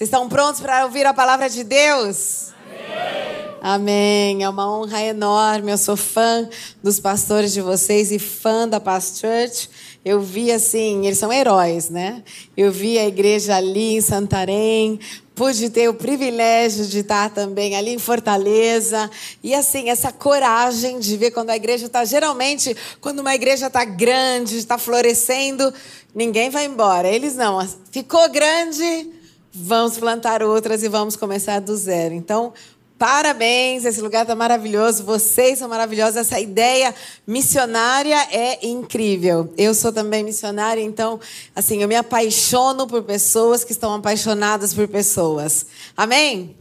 Vocês estão prontos para ouvir a palavra de Deus? Amém. É uma honra enorme. Eu sou fã dos pastores de vocês e fã da Past Church. Eu vi assim, eles são heróis, né? Eu vi a igreja ali em Santarém, pude ter o privilégio de estar também ali em Fortaleza. E assim, essa coragem de ver quando a igreja está. Geralmente, quando uma igreja está grande, está florescendo, ninguém vai embora. Eles não. Ficou grande, vamos plantar outras e vamos começar do zero. Então, Parabéns, esse lugar está maravilhoso, vocês são maravilhosos, essa ideia missionária é incrível. Eu sou também missionária, então, assim, eu me apaixono por pessoas que estão apaixonadas por pessoas. Amém?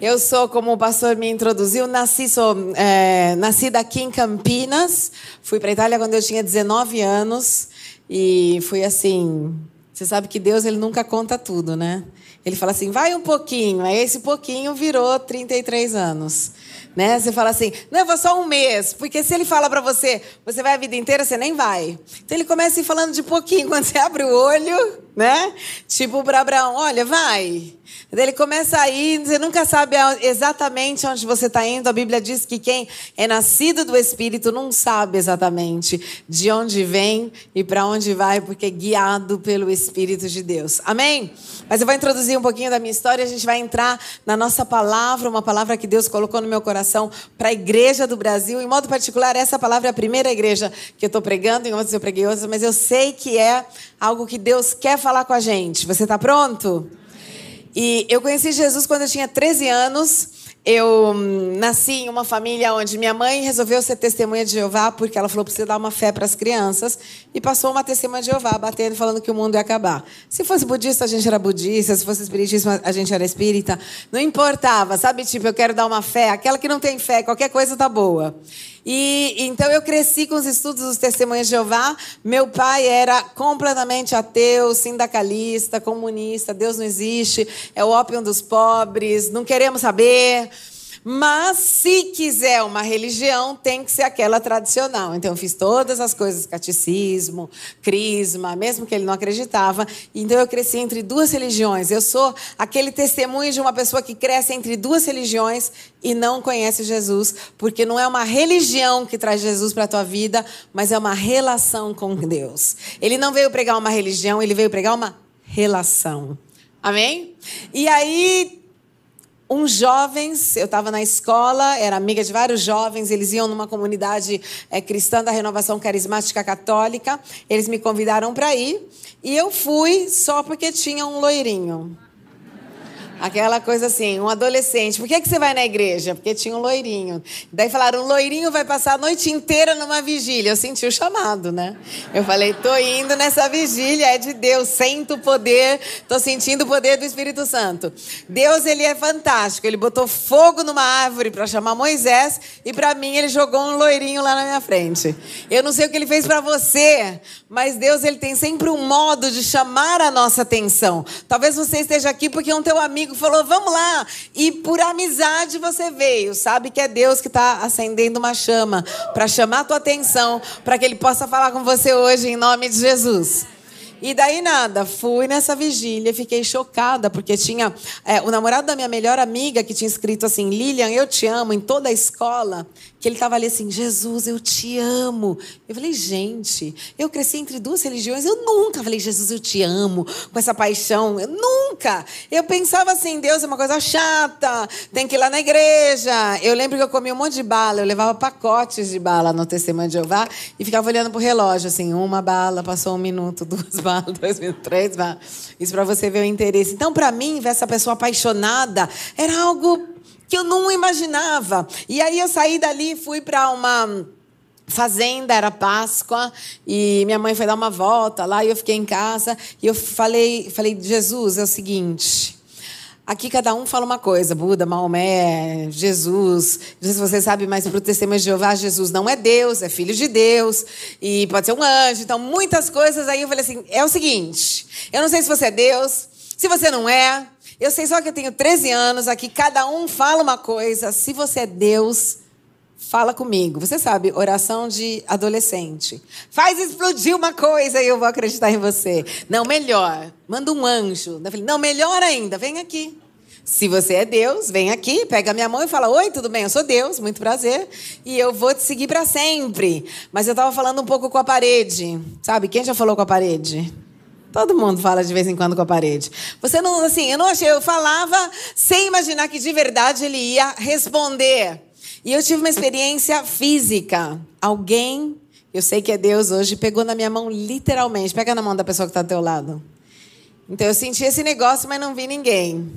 Eu sou, como o pastor me introduziu, nasci, sou, é, nascida aqui em Campinas, fui para a Itália quando eu tinha 19 anos e fui assim. Você sabe que Deus ele nunca conta tudo, né? Ele fala assim, vai um pouquinho. Aí esse pouquinho virou 33 anos. Né? Você fala assim, não, vou só um mês. Porque se ele fala para você, você vai a vida inteira, você nem vai. Então ele começa falando de pouquinho. Quando você abre o olho, né? Tipo para Abraão, olha, vai. Ele começa a ir, você nunca sabe exatamente onde você está indo. A Bíblia diz que quem é nascido do Espírito não sabe exatamente de onde vem e para onde vai, porque é guiado pelo Espírito de Deus. Amém? Mas eu vou introduzir um pouquinho da minha história. A gente vai entrar na nossa palavra, uma palavra que Deus colocou no meu coração para a igreja do Brasil. Em modo particular, essa palavra é a primeira igreja que eu estou pregando. Em outras eu preguei outras, mas eu sei que é algo que Deus quer falar com a gente. Você está pronto? E eu conheci Jesus quando eu tinha 13 anos. Eu hum, nasci em uma família onde minha mãe resolveu ser testemunha de Jeová porque ela falou precisa dar uma fé para as crianças e passou uma testemunha de Jeová batendo falando que o mundo ia acabar. Se fosse budista a gente era budista, se fosse espiritista a gente era espírita, não importava, sabe tipo eu quero dar uma fé, aquela que não tem fé, qualquer coisa tá boa. E então eu cresci com os estudos dos Testemunhas de Jeová. Meu pai era completamente ateu, sindicalista, comunista. Deus não existe, é o ópio dos pobres, não queremos saber. Mas se quiser uma religião, tem que ser aquela tradicional. Então eu fiz todas as coisas, catecismo, crisma, mesmo que ele não acreditava. Então eu cresci entre duas religiões. Eu sou aquele testemunho de uma pessoa que cresce entre duas religiões e não conhece Jesus, porque não é uma religião que traz Jesus para a tua vida, mas é uma relação com Deus. Ele não veio pregar uma religião, ele veio pregar uma relação. Amém? E aí uns jovens, eu estava na escola, era amiga de vários jovens, eles iam numa comunidade é, cristã da renovação carismática católica, eles me convidaram para ir, e eu fui só porque tinha um loirinho. Aquela coisa assim, um adolescente. Por que, que você vai na igreja? Porque tinha um loirinho. Daí falaram, o loirinho vai passar a noite inteira numa vigília. Eu senti o chamado, né? Eu falei, tô indo nessa vigília, é de Deus. Sinto o poder, tô sentindo o poder do Espírito Santo. Deus, ele é fantástico. Ele botou fogo numa árvore para chamar Moisés e para mim ele jogou um loirinho lá na minha frente. Eu não sei o que ele fez para você, mas Deus, ele tem sempre um modo de chamar a nossa atenção. Talvez você esteja aqui porque um teu amigo amigo falou, vamos lá. E por amizade você veio. Sabe que é Deus que está acendendo uma chama para chamar a tua atenção, para que Ele possa falar com você hoje em nome de Jesus. E daí nada, fui nessa vigília, fiquei chocada, porque tinha é, o namorado da minha melhor amiga que tinha escrito assim: Lilian, eu te amo, em toda a escola que ele estava ali assim: Jesus, eu te amo. Eu falei, gente, eu cresci entre duas religiões, eu nunca falei, Jesus, eu te amo, com essa paixão, eu nunca. Eu pensava assim: Deus é uma coisa chata, tem que ir lá na igreja. Eu lembro que eu comia um monte de bala, eu levava pacotes de bala no Testemunho de Jeová e ficava olhando pro relógio, assim: uma bala, passou um minuto, duas balas, dois minutos, três balas. Isso para você ver o interesse. Então, para mim, ver essa pessoa apaixonada era algo que eu não imaginava. E aí eu saí dali fui para uma fazenda, era Páscoa, e minha mãe foi dar uma volta lá, e eu fiquei em casa, e eu falei, falei, Jesus, é o seguinte, aqui cada um fala uma coisa, Buda, Maomé, Jesus, não sei se você sabe, mas para o testemunho de Jeová, Jesus não é Deus, é filho de Deus, e pode ser um anjo, então muitas coisas, aí eu falei assim, é o seguinte, eu não sei se você é Deus, se você não é, eu sei só que eu tenho 13 anos aqui, cada um fala uma coisa. Se você é Deus, fala comigo. Você sabe, oração de adolescente. Faz explodir uma coisa e eu vou acreditar em você. Não, melhor. Manda um anjo. Eu falei, não, melhor ainda, vem aqui. Se você é Deus, vem aqui, pega minha mão e fala: Oi, tudo bem? Eu sou Deus, muito prazer. E eu vou te seguir para sempre. Mas eu estava falando um pouco com a parede. Sabe? Quem já falou com a parede? Todo mundo fala de vez em quando com a parede. Você não, assim, eu não achei, eu falava sem imaginar que de verdade ele ia responder. E eu tive uma experiência física. Alguém, eu sei que é Deus hoje, pegou na minha mão literalmente. Pega na mão da pessoa que está do teu lado. Então eu senti esse negócio, mas não vi ninguém.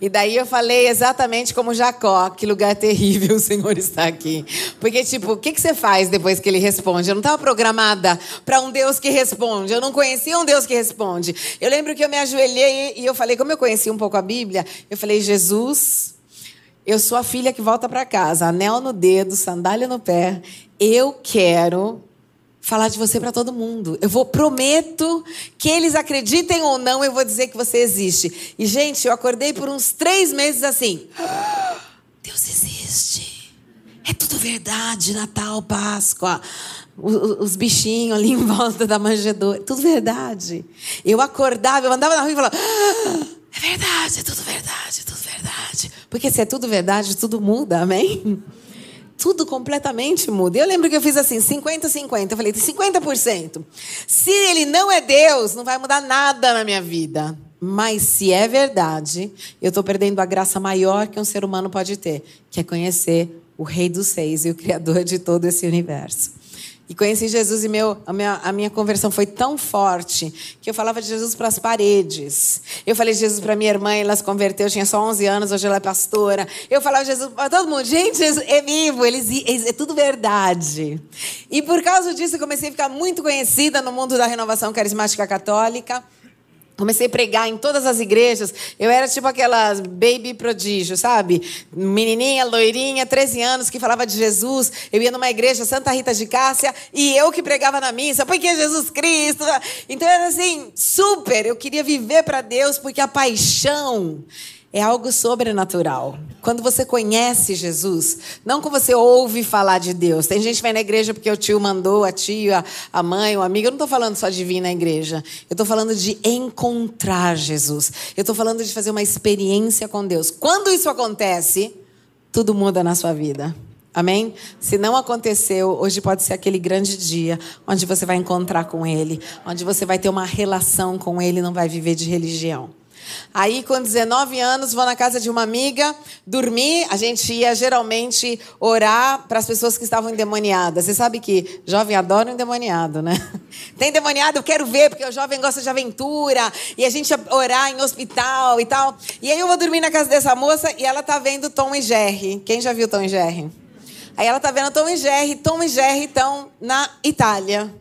E daí eu falei exatamente como Jacó, que lugar terrível o Senhor está aqui. Porque, tipo, o que, que você faz depois que ele responde? Eu não estava programada para um Deus que responde. Eu não conhecia um Deus que responde. Eu lembro que eu me ajoelhei e eu falei, como eu conhecia um pouco a Bíblia, eu falei, Jesus, eu sou a filha que volta para casa, anel no dedo, sandália no pé. Eu quero falar de você para todo mundo. Eu vou prometo que eles acreditem ou não, eu vou dizer que você existe. E gente, eu acordei por uns três meses assim. Deus existe. É tudo verdade. Natal, Páscoa, os, bichinhos ali em volta da manjedoura, tudo verdade. Eu acordava, eu andava na rua e falava. É verdade, é tudo verdade, é tudo verdade. Porque se é tudo verdade, tudo muda, amém? Tudo completamente muda. Eu lembro que eu fiz assim, 50-50. Eu falei, 50%. Se ele não é Deus, não vai mudar nada na minha vida. Mas se é verdade, eu estou perdendo a graça maior que um ser humano pode ter, que é conhecer o Rei dos Seis e o Criador de todo esse universo. E conheci Jesus e meu, a, minha, a minha conversão foi tão forte que eu falava de Jesus para as paredes. Eu falei de Jesus para minha irmã, ela se converteu, eu tinha só 11 anos, hoje ela é pastora. Eu falava de Jesus para todo mundo. Gente, Jesus é vivo, eles, é tudo verdade. E por causa disso eu comecei a ficar muito conhecida no mundo da renovação carismática católica. Comecei a pregar em todas as igrejas. Eu era tipo aquelas baby prodígio, sabe? Menininha, loirinha, 13 anos, que falava de Jesus. Eu ia numa igreja, Santa Rita de Cássia, e eu que pregava na missa, porque é Jesus Cristo. Então era assim, super. Eu queria viver para Deus, porque a paixão é algo sobrenatural. Quando você conhece Jesus, não quando você ouve falar de Deus. Tem gente que vai na igreja porque o tio mandou, a tia, a mãe, o amigo. Eu não estou falando só de vir na igreja. Eu estou falando de encontrar Jesus. Eu estou falando de fazer uma experiência com Deus. Quando isso acontece, tudo muda na sua vida. Amém? Se não aconteceu, hoje pode ser aquele grande dia onde você vai encontrar com Ele, onde você vai ter uma relação com Ele, não vai viver de religião. Aí, com 19 anos, vou na casa de uma amiga dormir. A gente ia geralmente orar para as pessoas que estavam endemoniadas. Você sabe que jovem adora um endemoniado, né? Tem endemoniado, eu quero ver, porque o jovem gosta de aventura. E a gente ia orar em hospital e tal. E aí eu vou dormir na casa dessa moça e ela tá vendo Tom e Jerry. Quem já viu Tom e Jerry? Aí ela tá vendo Tom e Jerry. Tom e Jerry estão na Itália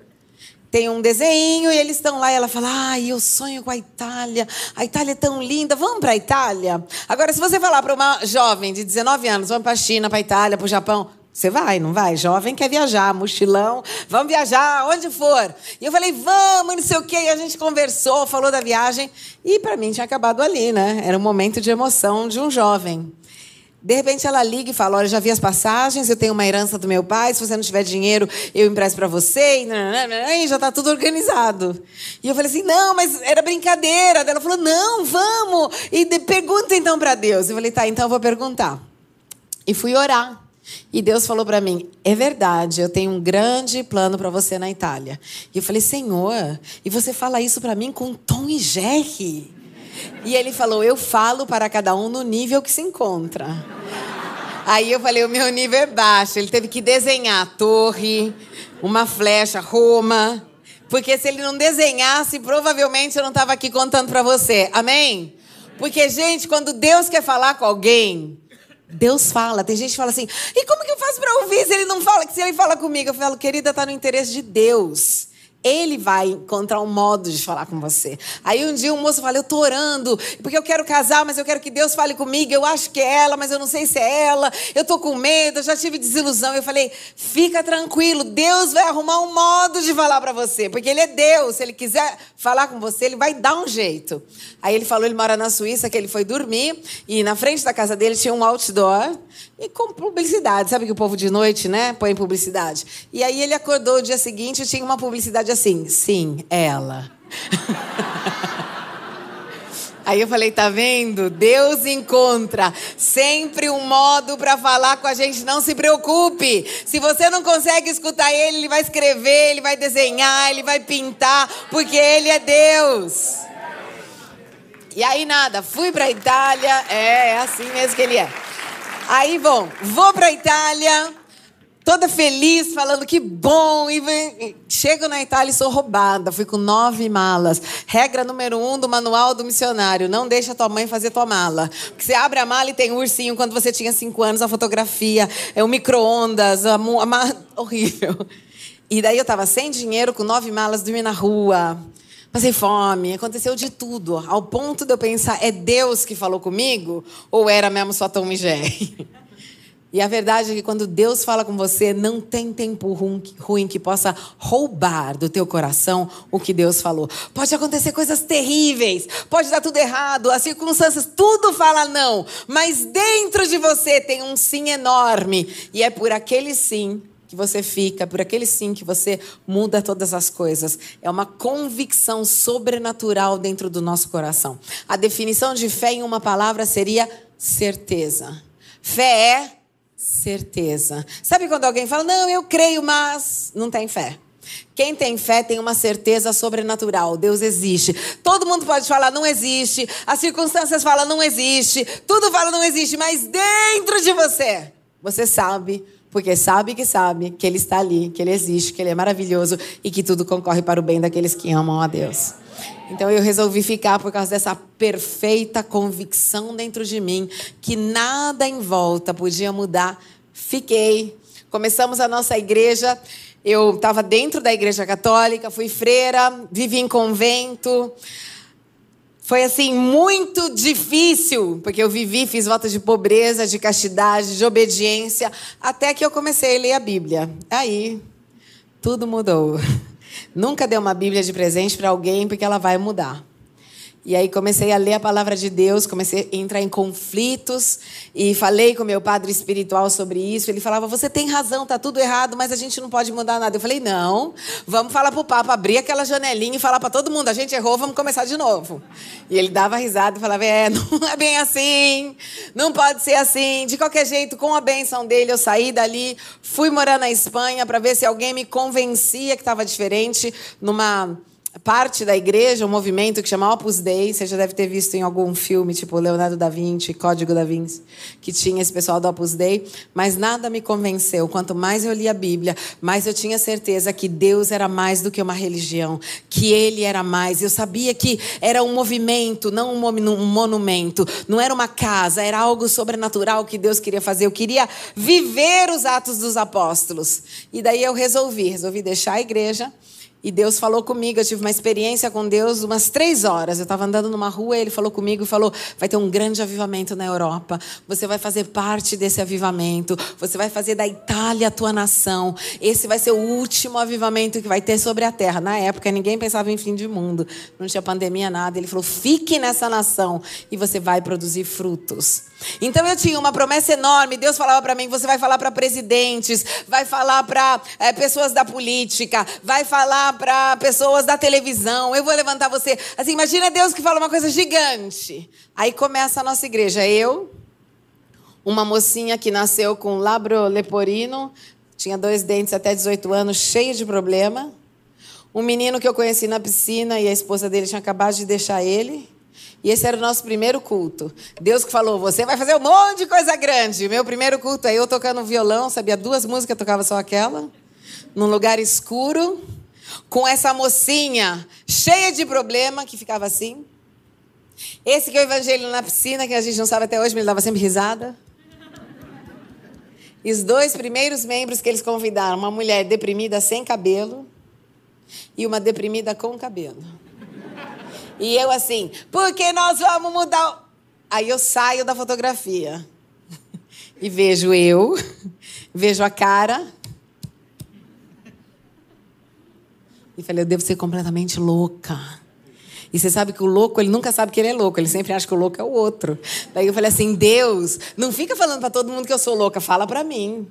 tem um desenho e eles estão lá e ela fala: Ai, eu sonho com a Itália. A Itália é tão linda, vamos para a Itália? Agora, se você falar para uma jovem de 19 anos, vamos para a China, para a Itália, para o Japão, você vai, não vai? Jovem quer viajar, mochilão, vamos viajar, onde for. E eu falei, vamos, não sei o quê. E a gente conversou, falou da viagem. E para mim tinha acabado ali, né? Era um momento de emoção de um jovem. De repente ela liga e fala: Olha, já vi as passagens, eu tenho uma herança do meu pai, se você não tiver dinheiro, eu empresto para você, e, já está tudo organizado. E eu falei assim: Não, mas era brincadeira. Ela falou: Não, vamos. E pergunta então para Deus. Eu falei: Tá, então eu vou perguntar. E fui orar. E Deus falou para mim: É verdade, eu tenho um grande plano para você na Itália. E eu falei: Senhor, e você fala isso para mim com tom e jerry? E ele falou: Eu falo para cada um no nível que se encontra. Aí eu falei: O meu nível é baixo. Ele teve que desenhar a torre, uma flecha, Roma. Porque se ele não desenhasse, provavelmente eu não estava aqui contando para você. Amém? Porque, gente, quando Deus quer falar com alguém, Deus fala. Tem gente que fala assim: e como que eu faço para ouvir se ele não fala? Que se ele fala comigo, eu falo, querida, está no interesse de Deus. Ele vai encontrar um modo de falar com você. Aí um dia um moço fala: Eu tô orando, porque eu quero casar, mas eu quero que Deus fale comigo. Eu acho que é ela, mas eu não sei se é ela. Eu tô com medo, eu já tive desilusão. Eu falei: Fica tranquilo, Deus vai arrumar um modo de falar para você, porque Ele é Deus. Se Ele quiser falar com você, Ele vai dar um jeito. Aí ele falou: Ele mora na Suíça, que ele foi dormir, e na frente da casa dele tinha um outdoor E com publicidade, sabe que o povo de noite, né, põe publicidade. E aí ele acordou o dia seguinte e tinha uma publicidade assim: sim, ela. Aí eu falei, tá vendo? Deus encontra sempre um modo para falar com a gente. Não se preocupe. Se você não consegue escutar ele, ele vai escrever, ele vai desenhar, ele vai pintar, porque ele é Deus. E aí nada, fui para Itália. É, é assim mesmo que ele é. Aí, bom, vou para Itália toda feliz, falando que bom. E chego na Itália e sou roubada. Fui com nove malas. Regra número um do manual do missionário: não deixa tua mãe fazer tua mala. Porque você abre a mala e tem um ursinho quando você tinha cinco anos, a fotografia, é o micro-ondas, a, a, horrível. E daí eu tava sem dinheiro, com nove malas, dormi na rua. Passei fome, aconteceu de tudo, ao ponto de eu pensar, é Deus que falou comigo? Ou era mesmo só Tom e Jerry? E a verdade é que quando Deus fala com você, não tem tempo ruim que possa roubar do teu coração o que Deus falou. Pode acontecer coisas terríveis, pode dar tudo errado, as circunstâncias, tudo fala não, mas dentro de você tem um sim enorme, e é por aquele sim que você fica, por aquele sim que você muda todas as coisas. É uma convicção sobrenatural dentro do nosso coração. A definição de fé em uma palavra seria certeza. Fé é certeza. Sabe quando alguém fala, não, eu creio, mas não tem fé? Quem tem fé tem uma certeza sobrenatural. Deus existe. Todo mundo pode falar não existe. As circunstâncias falam não existe. Tudo fala não existe. Mas dentro de você, você sabe. Porque sabe que sabe que Ele está ali, que Ele existe, que Ele é maravilhoso e que tudo concorre para o bem daqueles que amam a Deus. Então eu resolvi ficar por causa dessa perfeita convicção dentro de mim que nada em volta podia mudar. Fiquei. Começamos a nossa igreja. Eu estava dentro da igreja católica, fui freira, vivi em convento. Foi assim muito difícil, porque eu vivi, fiz votos de pobreza, de castidade, de obediência, até que eu comecei a ler a Bíblia. Aí tudo mudou. Nunca dê uma Bíblia de presente para alguém porque ela vai mudar. E aí comecei a ler a palavra de Deus, comecei a entrar em conflitos e falei com meu padre espiritual sobre isso. Ele falava: "Você tem razão, tá tudo errado, mas a gente não pode mudar nada". Eu falei: "Não, vamos falar pro Papa abrir aquela janelinha e falar para todo mundo: a gente errou, vamos começar de novo". E ele dava risada e falava: "É, não é bem assim. Não pode ser assim. De qualquer jeito, com a benção dele, eu saí dali, fui morar na Espanha para ver se alguém me convencia que estava diferente numa parte da igreja, um movimento que chama Opus Dei, você já deve ter visto em algum filme, tipo Leonardo da Vinci, Código da Vinci, que tinha esse pessoal do Opus Dei, mas nada me convenceu. Quanto mais eu li a Bíblia, mais eu tinha certeza que Deus era mais do que uma religião, que Ele era mais. Eu sabia que era um movimento, não um monumento, não era uma casa, era algo sobrenatural que Deus queria fazer. Eu queria viver os atos dos apóstolos. E daí eu resolvi, resolvi deixar a igreja e Deus falou comigo, eu tive uma experiência com Deus umas três horas. Eu estava andando numa rua, ele falou comigo e falou: vai ter um grande avivamento na Europa. Você vai fazer parte desse avivamento. Você vai fazer da Itália a tua nação. Esse vai ser o último avivamento que vai ter sobre a terra. Na época, ninguém pensava em fim de mundo. Não tinha pandemia, nada. Ele falou: fique nessa nação e você vai produzir frutos. Então eu tinha uma promessa enorme. Deus falava para mim: você vai falar para presidentes, vai falar para é, pessoas da política, vai falar para pessoas da televisão, eu vou levantar você. Assim, imagina Deus que fala uma coisa gigante. Aí começa a nossa igreja. Eu, uma mocinha que nasceu com labro leporino, tinha dois dentes até 18 anos, cheio de problema. Um menino que eu conheci na piscina e a esposa dele tinha acabado de deixar ele. E esse era o nosso primeiro culto. Deus que falou: você vai fazer um monte de coisa grande. Meu primeiro culto aí eu tocando violão, sabia duas músicas, tocava só aquela. Num lugar escuro com essa mocinha cheia de problema que ficava assim. Esse que é o evangelho na piscina, que a gente não sabe até hoje, mas ele dava sempre risada. E os dois primeiros membros que eles convidaram, uma mulher deprimida sem cabelo e uma deprimida com cabelo. E eu assim, porque nós vamos mudar. Aí eu saio da fotografia e vejo eu, vejo a cara E falei, eu devo ser completamente louca. E você sabe que o louco, ele nunca sabe que ele é louco, ele sempre acha que o louco é o outro. Daí eu falei assim: Deus, não fica falando para todo mundo que eu sou louca, fala para mim.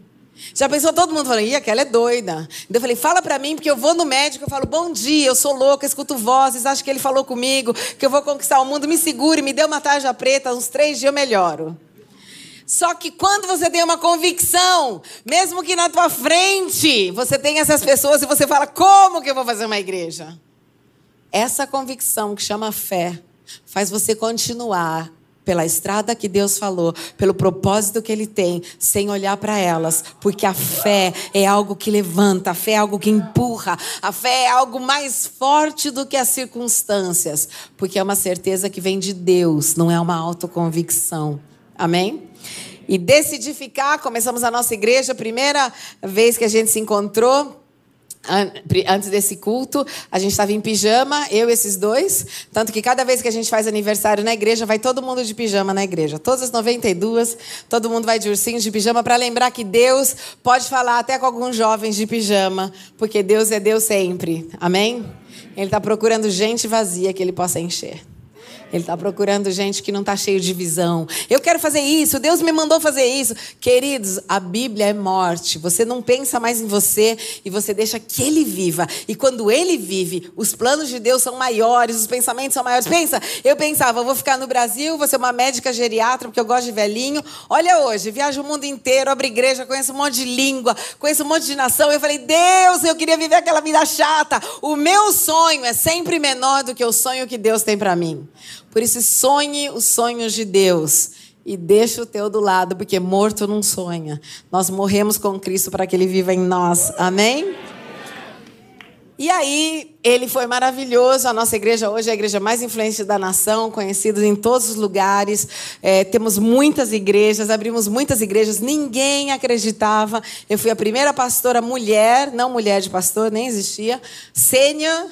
Já pensou todo mundo falando, ih, aquela é doida. Eu falei, fala para mim, porque eu vou no médico, eu falo, bom dia, eu sou louca, escuto vozes, acho que ele falou comigo, que eu vou conquistar o mundo, me segure, me dê uma tarja preta, uns três dias eu melhoro. Só que quando você tem uma convicção, mesmo que na tua frente você tem essas pessoas e você fala, como que eu vou fazer uma igreja? Essa convicção que chama fé faz você continuar pela estrada que Deus falou, pelo propósito que Ele tem, sem olhar para elas, porque a fé é algo que levanta, a fé é algo que empurra, a fé é algo mais forte do que as circunstâncias, porque é uma certeza que vem de Deus, não é uma autoconvicção. Amém? E decidi ficar, começamos a nossa igreja, primeira vez que a gente se encontrou, antes desse culto, a gente estava em pijama, eu e esses dois. Tanto que cada vez que a gente faz aniversário na igreja, vai todo mundo de pijama na igreja. Todas as 92, todo mundo vai de ursinho de pijama para lembrar que Deus pode falar até com alguns jovens de pijama, porque Deus é Deus sempre. Amém? Ele está procurando gente vazia que ele possa encher. Ele está procurando gente que não está cheio de visão. Eu quero fazer isso, Deus me mandou fazer isso. Queridos, a Bíblia é morte. Você não pensa mais em você e você deixa que Ele viva. E quando Ele vive, os planos de Deus são maiores, os pensamentos são maiores. Pensa, eu pensava, eu vou ficar no Brasil, vou ser uma médica geriatra, porque eu gosto de velhinho. Olha hoje, viajo o mundo inteiro, abro igreja, conheço um monte de língua, conheço um monte de nação. Eu falei, Deus, eu queria viver aquela vida chata. O meu sonho é sempre menor do que o sonho que Deus tem para mim. Por isso, sonhe os sonhos de Deus e deixa o teu do lado, porque morto não sonha. Nós morremos com Cristo para que Ele viva em nós. Amém? E aí, ele foi maravilhoso. A nossa igreja hoje é a igreja mais influente da nação, conhecida em todos os lugares. É, temos muitas igrejas, abrimos muitas igrejas. Ninguém acreditava. Eu fui a primeira pastora mulher, não mulher de pastor, nem existia, sênior,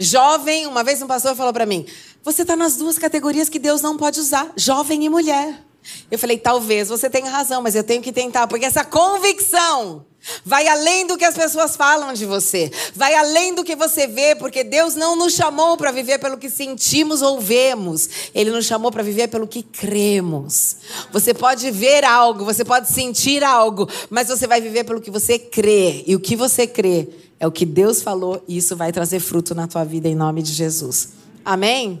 jovem. Uma vez um pastor falou para mim: você está nas duas categorias que Deus não pode usar, jovem e mulher. Eu falei, talvez você tenha razão, mas eu tenho que tentar, porque essa convicção vai além do que as pessoas falam de você, vai além do que você vê, porque Deus não nos chamou para viver pelo que sentimos ou vemos, Ele nos chamou para viver pelo que cremos. Você pode ver algo, você pode sentir algo, mas você vai viver pelo que você crê, e o que você crê é o que Deus falou, e isso vai trazer fruto na tua vida em nome de Jesus. Amém?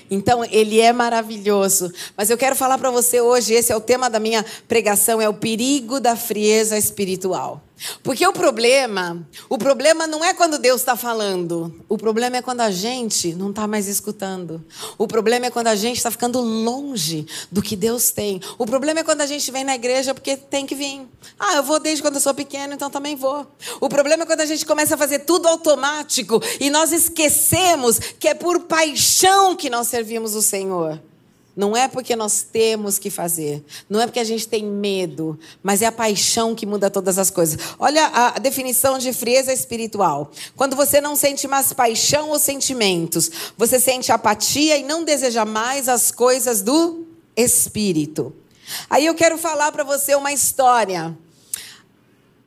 Então, ele é maravilhoso. Mas eu quero falar para você hoje, esse é o tema da minha pregação, é o perigo da frieza espiritual. Porque o problema, o problema não é quando Deus está falando. O problema é quando a gente não está mais escutando. O problema é quando a gente está ficando longe do que Deus tem. O problema é quando a gente vem na igreja porque tem que vir. Ah, eu vou desde quando eu sou pequeno, então também vou. O problema é quando a gente começa a fazer tudo automático e nós esquecemos que é por paixão que nós servimos o Senhor. Não é porque nós temos que fazer, não é porque a gente tem medo, mas é a paixão que muda todas as coisas. Olha a definição de frieza espiritual. Quando você não sente mais paixão ou sentimentos, você sente apatia e não deseja mais as coisas do espírito. Aí eu quero falar para você uma história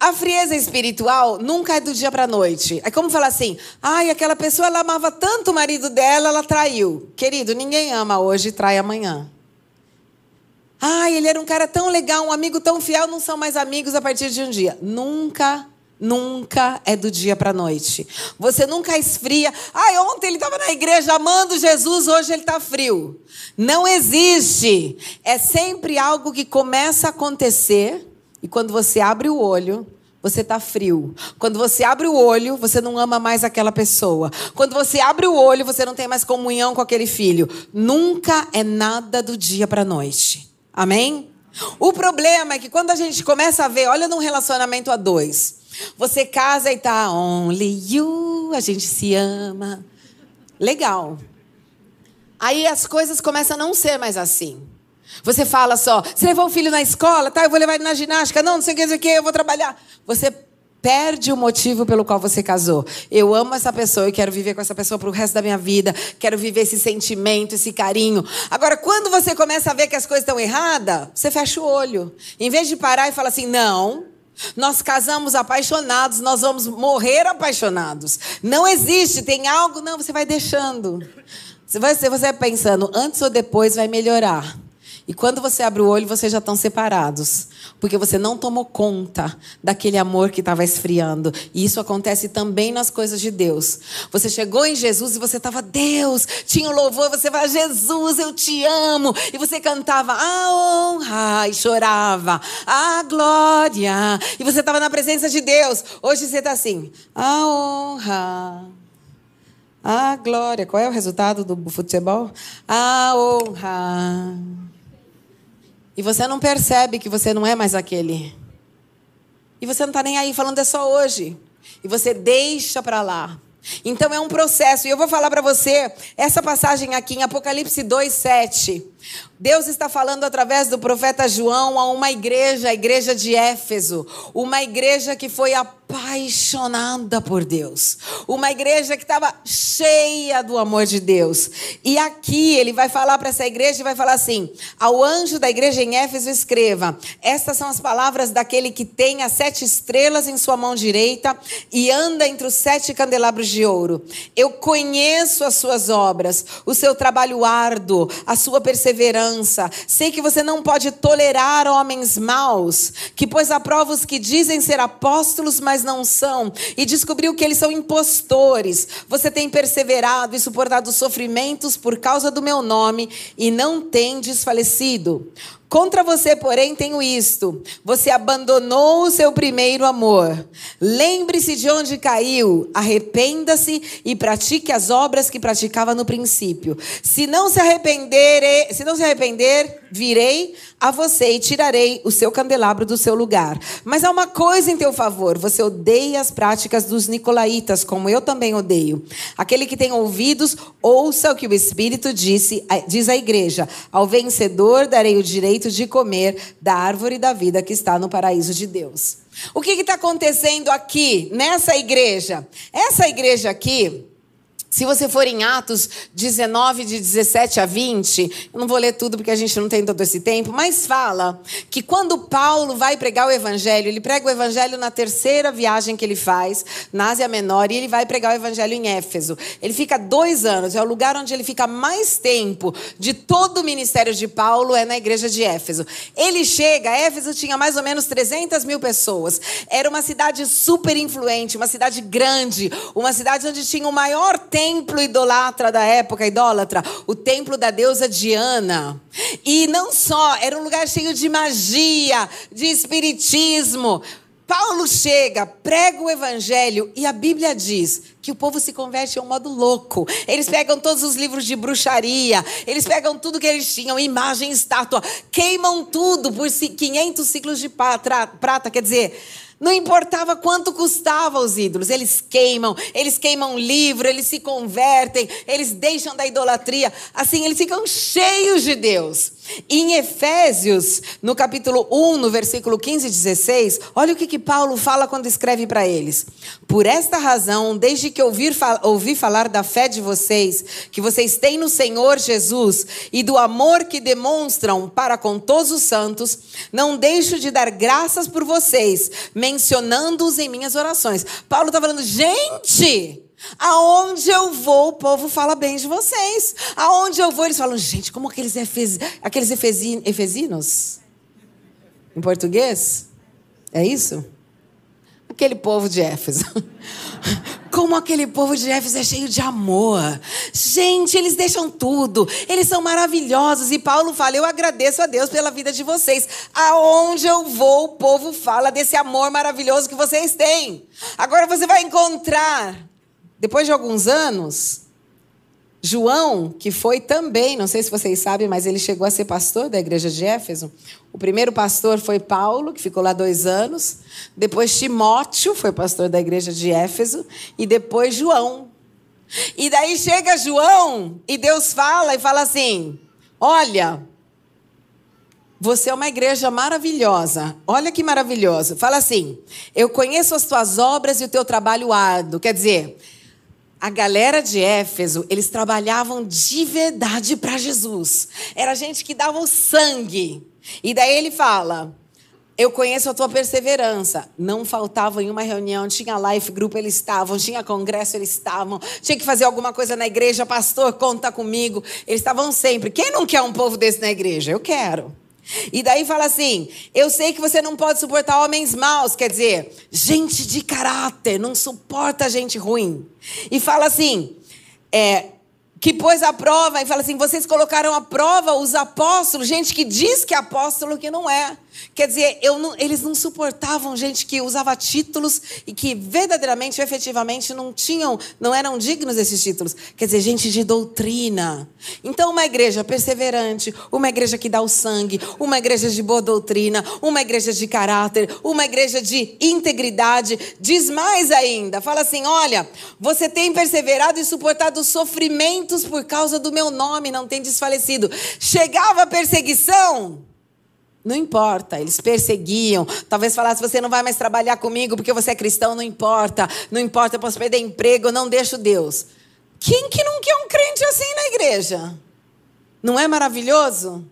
a frieza espiritual nunca é do dia para noite. É como falar assim: ai, aquela pessoa ela amava tanto o marido dela, ela traiu. Querido, ninguém ama hoje e trai amanhã. Ai, ele era um cara tão legal, um amigo tão fiel, não são mais amigos a partir de um dia. Nunca Nunca é do dia para a noite. Você nunca esfria. Ai, ontem ele estava na igreja amando Jesus, hoje ele está frio. Não existe. É sempre algo que começa a acontecer e quando você abre o olho, você está frio. Quando você abre o olho, você não ama mais aquela pessoa. Quando você abre o olho, você não tem mais comunhão com aquele filho. Nunca é nada do dia para a noite. Amém? O problema é que quando a gente começa a ver, olha num relacionamento a dois. Você casa e tá only you, a gente se ama. Legal. Aí as coisas começam a não ser mais assim. Você fala só, você levou o filho na escola, tá? Eu vou levar ele na ginástica. Não, não sei o que, não sei o que, eu vou trabalhar. Você perde o motivo pelo qual você casou. Eu amo essa pessoa, eu quero viver com essa pessoa pro resto da minha vida, quero viver esse sentimento, esse carinho. Agora, quando você começa a ver que as coisas estão erradas, você fecha o olho. Em vez de parar e falar assim, não, nós casamos apaixonados, nós vamos morrer apaixonados. Não existe, tem algo, não, você vai deixando. Você vai pensando, antes ou depois vai melhorar. E quando você abre o olho, vocês já estão separados. Porque você não tomou conta daquele amor que estava esfriando. E isso acontece também nas coisas de Deus. Você chegou em Jesus e você estava, Deus, tinha o um louvor, você vai, Jesus, eu te amo. E você cantava a honra e chorava a glória. E você estava na presença de Deus. Hoje você está assim, a honra. A glória. Qual é o resultado do futebol? A honra. E você não percebe que você não é mais aquele. E você não está nem aí falando é só hoje. E você deixa para lá. Então é um processo. E eu vou falar para você essa passagem aqui em Apocalipse 2, 7. Deus está falando através do profeta João a uma igreja, a igreja de Éfeso, uma igreja que foi apaixonada por Deus, uma igreja que estava cheia do amor de Deus. E aqui ele vai falar para essa igreja e vai falar assim: ao anjo da igreja em Éfeso escreva: estas são as palavras daquele que tem as sete estrelas em sua mão direita e anda entre os sete candelabros de ouro. Eu conheço as suas obras, o seu trabalho árduo, a sua perseverança perseverança. Sei que você não pode tolerar homens maus, que pôs a prova os que dizem ser apóstolos, mas não são, e descobriu que eles são impostores. Você tem perseverado e suportado sofrimentos por causa do meu nome e não tem desfalecido. Contra você, porém, tenho isto: você abandonou o seu primeiro amor. Lembre-se de onde caiu, arrependa-se e pratique as obras que praticava no princípio. Se não se arrepender, se não se arrepender, virei a você e tirarei o seu candelabro do seu lugar. Mas há uma coisa em teu favor: você odeia as práticas dos nicolaítas, como eu também odeio. Aquele que tem ouvidos, ouça o que o Espírito disse, diz à igreja: ao vencedor darei o direito direito de comer da árvore da vida que está no paraíso de Deus. O que está acontecendo aqui, nessa igreja? Essa igreja aqui, se você for em Atos 19, de 17 a 20, eu não vou ler tudo porque a gente não tem todo esse tempo, mas fala que quando Paulo vai pregar o evangelho, ele prega o evangelho na terceira viagem que ele faz, na Ásia Menor, e ele vai pregar o evangelho em Éfeso. Ele fica dois anos, é o lugar onde ele fica mais tempo de todo o ministério de Paulo, é na igreja de Éfeso. Ele chega, Éfeso tinha mais ou menos 300 mil pessoas, era uma cidade super influente, uma cidade grande, uma cidade onde tinha o maior tempo templo idolatra da época, idólatra, o templo da deusa Diana. E não só, era um lugar cheio de magia, de espiritismo. Paulo chega, prega o evangelho e a Bíblia diz que o povo se converte a um modo louco. Eles pegam todos os livros de bruxaria, eles pegam tudo que eles tinham, imagem, estátua, queimam tudo por 500 ciclos de prata. Quer dizer, não importava quanto custava os ídolos, eles queimam, eles queimam livro, eles se convertem, eles deixam da idolatria. Assim, eles ficam cheios de Deus. Em Efésios, no capítulo 1, no versículo 15 e 16, olha o que, que Paulo fala quando escreve para eles. Por esta razão, desde que ouvir, ouvi falar da fé de vocês, que vocês têm no Senhor Jesus e do amor que demonstram para com todos os santos, não deixo de dar graças por vocês, mencionando-os em minhas orações. Paulo está falando, gente, Aonde eu vou, o povo fala bem de vocês. Aonde eu vou, eles falam, gente, como aqueles, efes, aqueles efesi, efesinos? Em português? É isso? Aquele povo de Éfeso. Como aquele povo de Éfeso é cheio de amor. Gente, eles deixam tudo. Eles são maravilhosos. E Paulo fala: Eu agradeço a Deus pela vida de vocês. Aonde eu vou, o povo fala desse amor maravilhoso que vocês têm. Agora você vai encontrar depois de alguns anos, João, que foi também, não sei se vocês sabem, mas ele chegou a ser pastor da igreja de Éfeso. O primeiro pastor foi Paulo, que ficou lá dois anos. Depois Timóteo foi pastor da igreja de Éfeso. E depois João. E daí chega João e Deus fala e fala assim: Olha, você é uma igreja maravilhosa. Olha que maravilhoso. Fala assim: Eu conheço as tuas obras e o teu trabalho árduo. Quer dizer, a galera de Éfeso, eles trabalhavam de verdade para Jesus. Era gente que dava o sangue. E daí ele fala: eu conheço a tua perseverança. Não faltava em uma reunião, tinha life group, eles estavam, tinha congresso, eles estavam, tinha que fazer alguma coisa na igreja, pastor, conta comigo. Eles estavam sempre. Quem não quer um povo desse na igreja? Eu quero. E daí fala assim: eu sei que você não pode suportar homens maus, quer dizer, gente de caráter, não suporta gente ruim. E fala assim: é, que pôs a prova e fala assim: vocês colocaram à prova os apóstolos, gente que diz que é apóstolo que não é. Quer dizer, não, eles não suportavam gente que usava títulos e que verdadeiramente, efetivamente, não tinham, não eram dignos desses títulos. Quer dizer, gente de doutrina. Então, uma igreja perseverante, uma igreja que dá o sangue, uma igreja de boa doutrina, uma igreja de caráter, uma igreja de integridade. Diz mais ainda, fala assim: olha, você tem perseverado e suportado sofrimentos por causa do meu nome, não tem desfalecido. Chegava a perseguição. Não importa, eles perseguiam. Talvez falasse: você não vai mais trabalhar comigo porque você é cristão, não importa. Não importa, eu posso perder emprego, eu não deixo Deus. Quem que não quer um crente assim na igreja? Não é maravilhoso?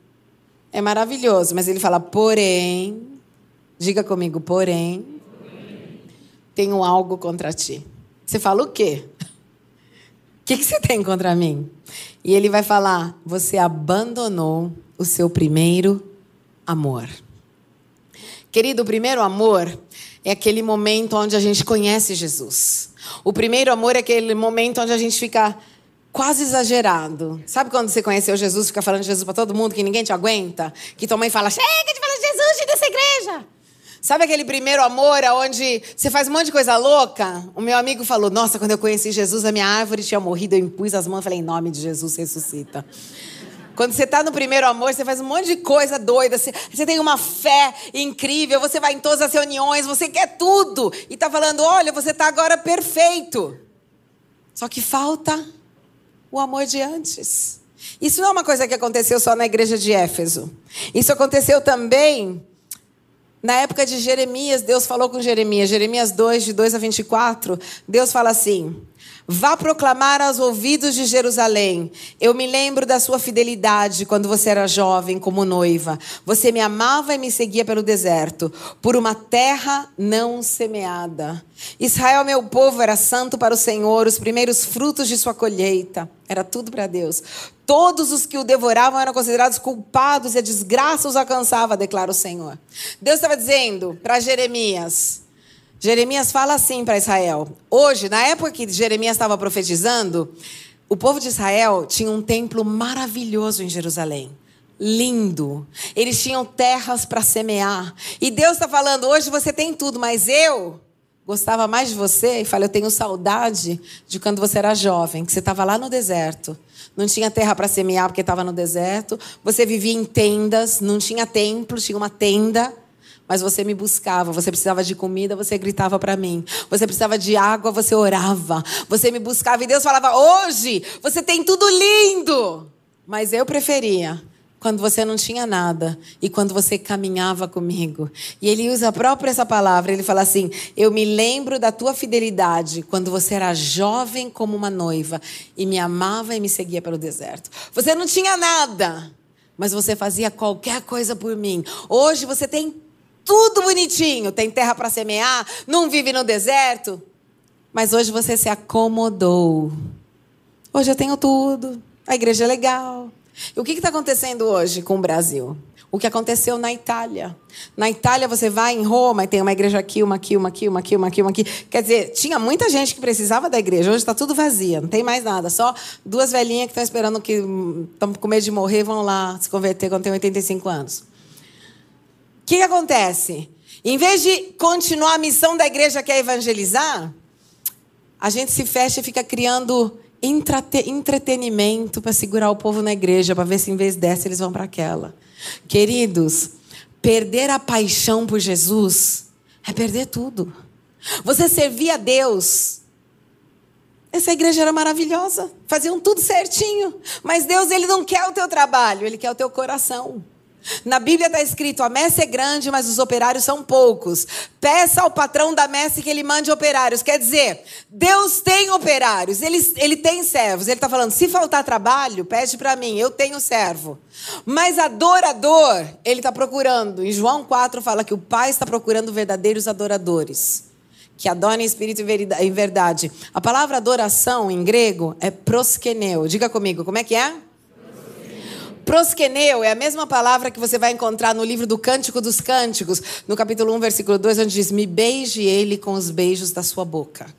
É maravilhoso, mas ele fala: porém, diga comigo, porém, tenho algo contra ti. Você fala o quê? O que, que você tem contra mim? E ele vai falar: você abandonou o seu primeiro amor. Querido, o primeiro amor é aquele momento onde a gente conhece Jesus. O primeiro amor é aquele momento onde a gente fica quase exagerado. Sabe quando você conheceu Jesus, fica falando de Jesus para todo mundo, que ninguém te aguenta? Que tua mãe fala, chega de falar de Jesus dessa igreja. Sabe aquele primeiro amor onde você faz um monte de coisa louca? O meu amigo falou, nossa, quando eu conheci Jesus, a minha árvore tinha morrido, eu impus as mãos e falei, em nome de Jesus, ressuscita. Quando você está no primeiro amor, você faz um monte de coisa doida. Você, você, tem uma fé incrível, você vai em todas as reuniões, você quer tudo. E está falando: olha, você está agora perfeito. Só que falta o amor de antes. Isso não é uma coisa que aconteceu só na igreja de Éfeso. Isso aconteceu também na época de Jeremias. Deus falou com Jeremias, Jeremias 2, de 2 a 24. Deus fala assim. Vá proclamar aos ouvidos de Jerusalém. Eu me lembro da sua fidelidade quando você era jovem, como noiva. Você me amava e me seguia pelo deserto, por uma terra não semeada. Israel, meu povo, era santo para o Senhor, os primeiros frutos de sua colheita. Era tudo para Deus. Todos os que o devoravam eram considerados culpados e a desgraça os alcançava, declara o Senhor. Deus estava dizendo para Jeremias: Jeremias fala assim para Israel. Hoje, na época que Jeremias estava profetizando, o povo de Israel tinha um templo maravilhoso em Jerusalém. Lindo. Eles tinham terras para semear. E Deus está falando: hoje você tem tudo, mas eu gostava mais de você e fala: eu tenho saudade de quando você era jovem, que você estava lá no deserto. Não tinha terra para semear porque estava no deserto. Você vivia em tendas, não tinha templo, tinha uma tenda mas você me buscava. Você precisava de comida, você gritava para mim. Você precisava de água, você orava. Você me buscava e Deus falava: Hoje você tem tudo lindo. Mas eu preferia quando você não tinha nada e quando você caminhava comigo. E ele usa a própria essa palavra, ele fala assim: "Eu me lembro da tua fidelidade quando você era jovem como uma noiva e me amava e me seguia pelo deserto. Você não tinha nada, mas você fazia qualquer coisa por mim. Hoje você tem tudo bonitinho, tem terra para semear, não vive no deserto. Mas hoje você se acomodou. Hoje eu tenho tudo, a igreja é legal. E o que está acontecendo hoje com o Brasil? O que aconteceu na Itália. Na Itália você vai em Roma e tem uma igreja aqui, uma aqui, uma aqui, uma aqui, uma aqui, uma aqui. Quer dizer, tinha muita gente que precisava da igreja. Hoje está tudo vazia, não tem mais nada. Só duas velhinhas que estão esperando que estão com medo de morrer vão lá se converter quando tem 85 anos que, que acontece? Em vez de continuar a missão da igreja que é evangelizar, a gente se fecha e fica criando entretenimento para segurar o povo na igreja, para ver se em vez dessa eles vão para aquela. Queridos, perder a paixão por Jesus é perder tudo. Você servia a Deus. Essa igreja era maravilhosa, faziam tudo certinho. Mas Deus, ele não quer o teu trabalho, ele quer o teu coração. Na Bíblia está escrito: a messe é grande, mas os operários são poucos. Peça ao patrão da messe que ele mande operários. Quer dizer, Deus tem operários, ele, ele tem servos. Ele está falando: se faltar trabalho, pede para mim, eu tenho servo. Mas adorador, ele está procurando. Em João 4 fala que o Pai está procurando verdadeiros adoradores. Que adorem espírito e verdade. A palavra adoração em grego é proskeneu. Diga comigo, como é que é? Proskeneu é a mesma palavra que você vai encontrar no livro do Cântico dos Cânticos, no capítulo 1, versículo 2, onde diz: Me beije ele com os beijos da sua boca.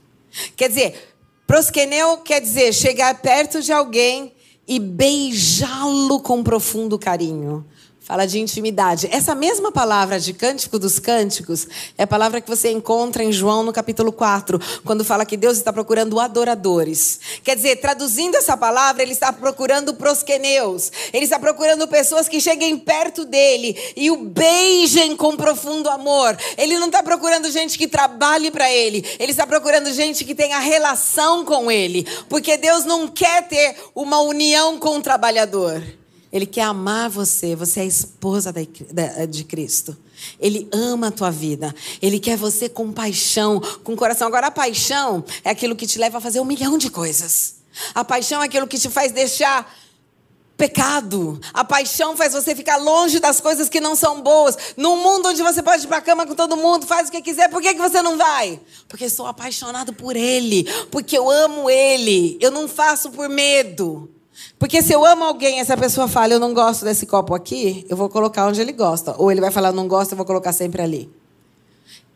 Quer dizer, proskeneu quer dizer chegar perto de alguém e beijá-lo com profundo carinho. Fala de intimidade. Essa mesma palavra de cântico dos cânticos é a palavra que você encontra em João no capítulo 4, quando fala que Deus está procurando adoradores. Quer dizer, traduzindo essa palavra, ele está procurando prosqueneus. Ele está procurando pessoas que cheguem perto dele e o beijem com profundo amor. Ele não está procurando gente que trabalhe para ele. Ele está procurando gente que tenha relação com ele. Porque Deus não quer ter uma união com o trabalhador. Ele quer amar você. Você é a esposa de Cristo. Ele ama a tua vida. Ele quer você com paixão, com coração. Agora, a paixão é aquilo que te leva a fazer um milhão de coisas. A paixão é aquilo que te faz deixar pecado. A paixão faz você ficar longe das coisas que não são boas. Num mundo onde você pode ir para a cama com todo mundo, faz o que quiser, por que, que você não vai? Porque sou apaixonado por Ele. Porque eu amo Ele. Eu não faço por medo. Porque se eu amo alguém essa pessoa fala, eu não gosto desse copo aqui, eu vou colocar onde ele gosta. Ou ele vai falar, não gosto, eu vou colocar sempre ali.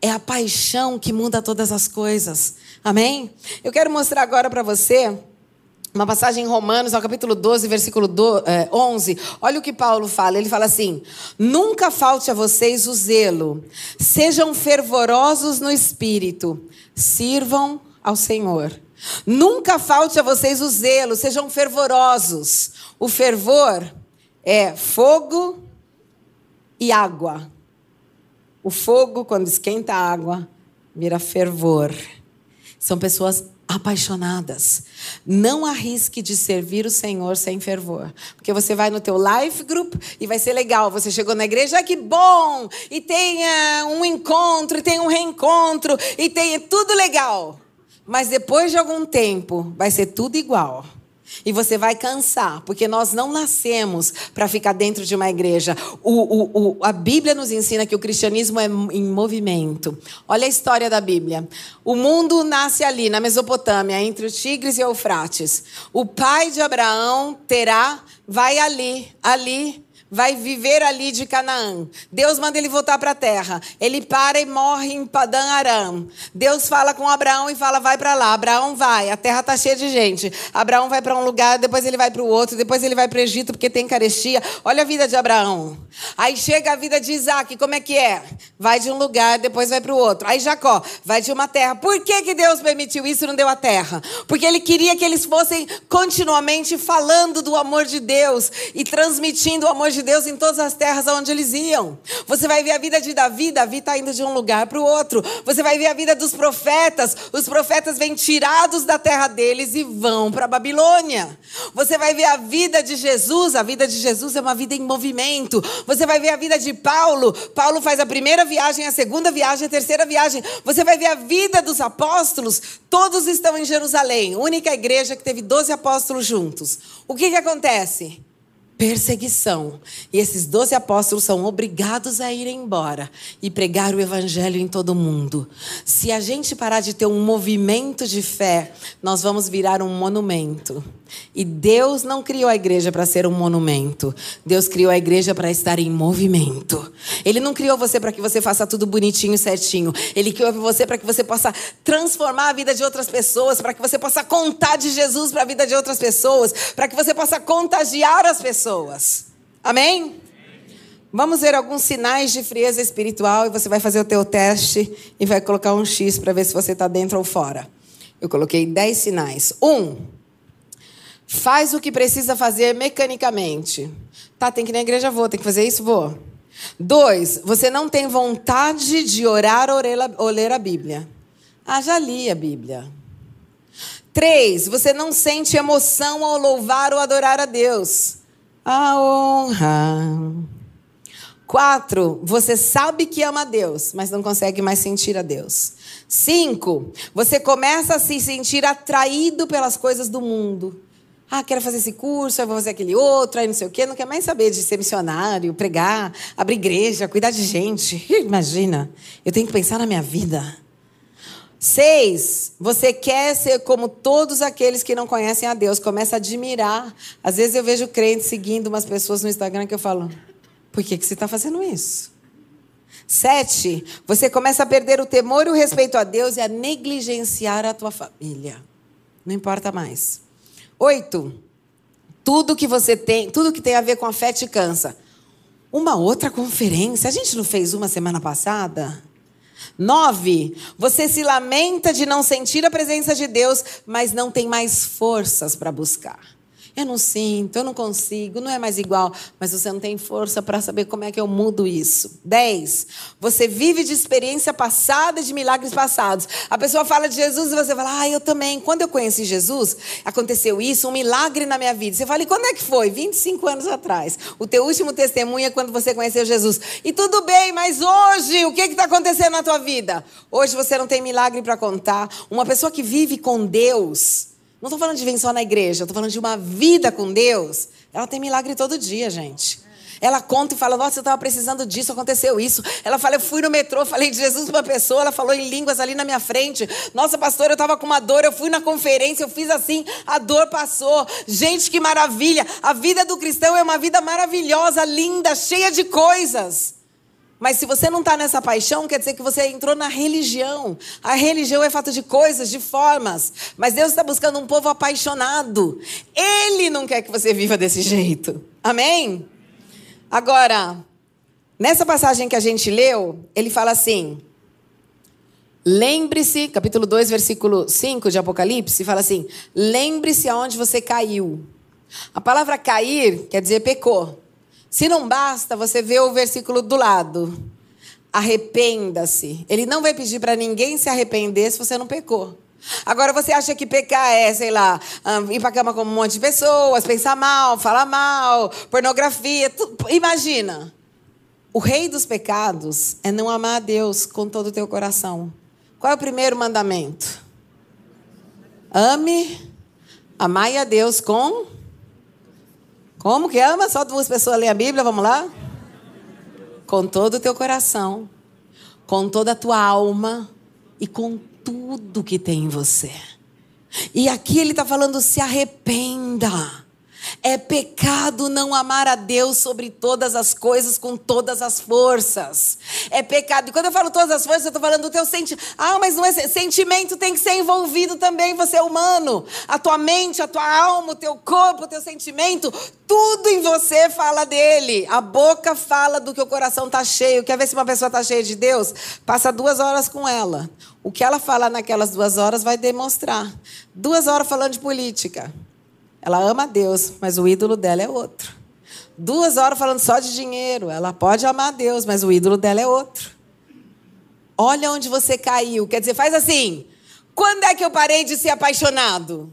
É a paixão que muda todas as coisas. Amém? Eu quero mostrar agora para você uma passagem em Romanos, ao capítulo 12, versículo 11. Eh, Olha o que Paulo fala. Ele fala assim: Nunca falte a vocês o zelo, sejam fervorosos no espírito, sirvam ao Senhor. Nunca falte a vocês o zelo, sejam fervorosos. O fervor é fogo e água. O fogo, quando esquenta a água, vira fervor. São pessoas apaixonadas. Não arrisque de servir o Senhor sem fervor. Porque você vai no teu life group e vai ser legal. Você chegou na igreja, ah, que bom! E tem uh, um encontro, e tem um reencontro, e tem tudo legal. Mas depois de algum tempo, vai ser tudo igual. E você vai cansar, porque nós não nascemos para ficar dentro de uma igreja. O, o, o, a Bíblia nos ensina que o cristianismo é em movimento. Olha a história da Bíblia. O mundo nasce ali, na Mesopotâmia, entre o Tigres e o Eufrates. O pai de Abraão, Terá, vai ali, ali, vai viver ali de Canaã. Deus manda ele voltar para a terra. Ele para e morre em Padã Aram. Deus fala com Abraão e fala: vai para lá. Abraão vai. A terra está cheia de gente. Abraão vai para um lugar, depois ele vai para o outro, depois ele vai para o Egito porque tem carestia. Olha a vida de Abraão. Aí chega a vida de Isaac. Como é que é? Vai de um lugar, depois vai para o outro. Aí Jacó vai de uma terra. Por que, que Deus permitiu isso e não deu a terra? Porque ele queria que eles fossem continuamente falando do amor de Deus e transmitindo o amor de de Deus em todas as terras aonde eles iam. Você vai ver a vida de Davi, Davi está indo de um lugar para o outro. Você vai ver a vida dos profetas, os profetas vêm tirados da terra deles e vão para a Babilônia. Você vai ver a vida de Jesus, a vida de Jesus é uma vida em movimento. Você vai ver a vida de Paulo, Paulo faz a primeira viagem, a segunda viagem, a terceira viagem. Você vai ver a vida dos apóstolos, todos estão em Jerusalém, única igreja que teve 12 apóstolos juntos. O que, que acontece? Perseguição. E esses doze apóstolos são obrigados a ir embora e pregar o evangelho em todo o mundo. Se a gente parar de ter um movimento de fé, nós vamos virar um monumento. E Deus não criou a igreja para ser um monumento. Deus criou a igreja para estar em movimento. Ele não criou você para que você faça tudo bonitinho e certinho. Ele criou você para que você possa transformar a vida de outras pessoas, para que você possa contar de Jesus para a vida de outras pessoas, para que você possa contagiar as pessoas. Amém? Vamos ver alguns sinais de frieza espiritual e você vai fazer o teu teste e vai colocar um X para ver se você está dentro ou fora. Eu coloquei 10 sinais. Um, Faz o que precisa fazer mecanicamente. Tá, tem que ir na igreja, vou. Tem que fazer isso, vou. Dois, você não tem vontade de orar ou ler a Bíblia. Ah, já li a Bíblia. Três, você não sente emoção ao louvar ou adorar a Deus. A honra. Quatro, você sabe que ama Deus, mas não consegue mais sentir a Deus. Cinco, você começa a se sentir atraído pelas coisas do mundo. Ah, quero fazer esse curso, aí vou fazer aquele outro, aí não sei o quê. Não quer mais saber de ser missionário, pregar, abrir igreja, cuidar de gente. Imagina, eu tenho que pensar na minha vida. Seis, você quer ser como todos aqueles que não conhecem a Deus. Começa a admirar. Às vezes eu vejo crentes seguindo umas pessoas no Instagram que eu falo, por que, que você está fazendo isso? Sete, você começa a perder o temor e o respeito a Deus e a negligenciar a tua família. Não importa mais. Oito, tudo que você tem, tudo que tem a ver com a fé te cansa. Uma outra conferência, a gente não fez uma semana passada? Nove, você se lamenta de não sentir a presença de Deus, mas não tem mais forças para buscar. Eu não sinto, eu não consigo, não é mais igual, mas você não tem força para saber como é que eu mudo isso. 10. Você vive de experiência passada, de milagres passados. A pessoa fala de Jesus e você fala, ah, eu também. Quando eu conheci Jesus, aconteceu isso, um milagre na minha vida. Você fala, e quando é que foi? 25 anos atrás. O teu último testemunho é quando você conheceu Jesus. E tudo bem, mas hoje, o que está acontecendo na tua vida? Hoje você não tem milagre para contar. Uma pessoa que vive com Deus não estou falando de vir só na igreja, estou falando de uma vida com Deus. Ela tem milagre todo dia, gente. Ela conta e fala: Nossa, eu estava precisando disso, aconteceu isso. Ela fala: Eu fui no metrô, falei de Jesus para uma pessoa, ela falou em línguas ali na minha frente. Nossa, pastor, eu estava com uma dor, eu fui na conferência, eu fiz assim, a dor passou. Gente, que maravilha! A vida do cristão é uma vida maravilhosa, linda, cheia de coisas. Mas se você não está nessa paixão, quer dizer que você entrou na religião. A religião é fato de coisas, de formas. Mas Deus está buscando um povo apaixonado. Ele não quer que você viva desse jeito. Amém? Agora, nessa passagem que a gente leu, ele fala assim. Lembre-se, capítulo 2, versículo 5 de Apocalipse, fala assim: Lembre-se aonde você caiu. A palavra cair quer dizer pecou. Se não basta, você vê o versículo do lado. Arrependa-se. Ele não vai pedir para ninguém se arrepender se você não pecou. Agora você acha que pecar é, sei lá, ir para cama com um monte de pessoas, pensar mal, falar mal, pornografia, imagina. O rei dos pecados é não amar a Deus com todo o teu coração. Qual é o primeiro mandamento? Ame, amai a Deus com como que ama? Só duas pessoas lerem a Bíblia, vamos lá? Com todo o teu coração, com toda a tua alma e com tudo que tem em você. E aqui ele está falando: se arrependa. É pecado não amar a Deus sobre todas as coisas, com todas as forças. É pecado. E quando eu falo todas as forças, eu estou falando do teu sentimento. Ah, mas não é sentimento tem que ser envolvido também. Você é humano. A tua mente, a tua alma, o teu corpo, o teu sentimento, tudo em você fala dele. A boca fala do que o coração está cheio. Quer ver se uma pessoa está cheia de Deus? Passa duas horas com ela. O que ela fala naquelas duas horas vai demonstrar. Duas horas falando de política. Ela ama Deus, mas o ídolo dela é outro. Duas horas falando só de dinheiro. Ela pode amar Deus, mas o ídolo dela é outro. Olha onde você caiu. Quer dizer, faz assim. Quando é que eu parei de ser apaixonado?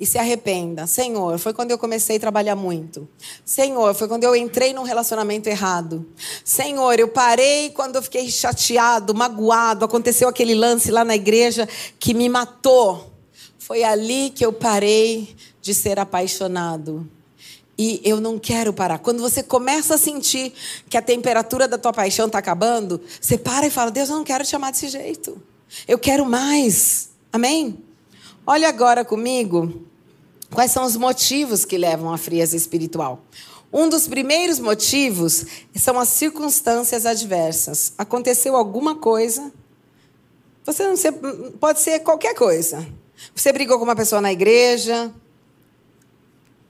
E se arrependa. Senhor, foi quando eu comecei a trabalhar muito. Senhor, foi quando eu entrei num relacionamento errado. Senhor, eu parei quando eu fiquei chateado, magoado. Aconteceu aquele lance lá na igreja que me matou. Foi ali que eu parei de ser apaixonado. E eu não quero parar. Quando você começa a sentir que a temperatura da tua paixão está acabando, você para e fala: Deus, eu não quero te amar desse jeito. Eu quero mais. Amém? Olha agora comigo quais são os motivos que levam à frieza espiritual. Um dos primeiros motivos são as circunstâncias adversas. Aconteceu alguma coisa. Você não pode ser qualquer coisa. Você brigou com uma pessoa na igreja,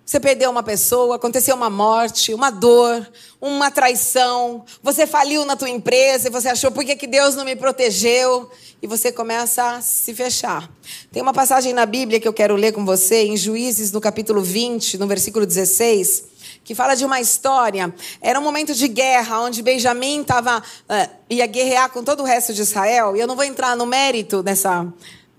você perdeu uma pessoa, aconteceu uma morte, uma dor, uma traição. Você faliu na tua empresa e você achou por que, que Deus não me protegeu? E você começa a se fechar. Tem uma passagem na Bíblia que eu quero ler com você, em Juízes, no capítulo 20, no versículo 16, que fala de uma história. Era um momento de guerra, onde Benjamim tava, uh, ia guerrear com todo o resto de Israel. E eu não vou entrar no mérito dessa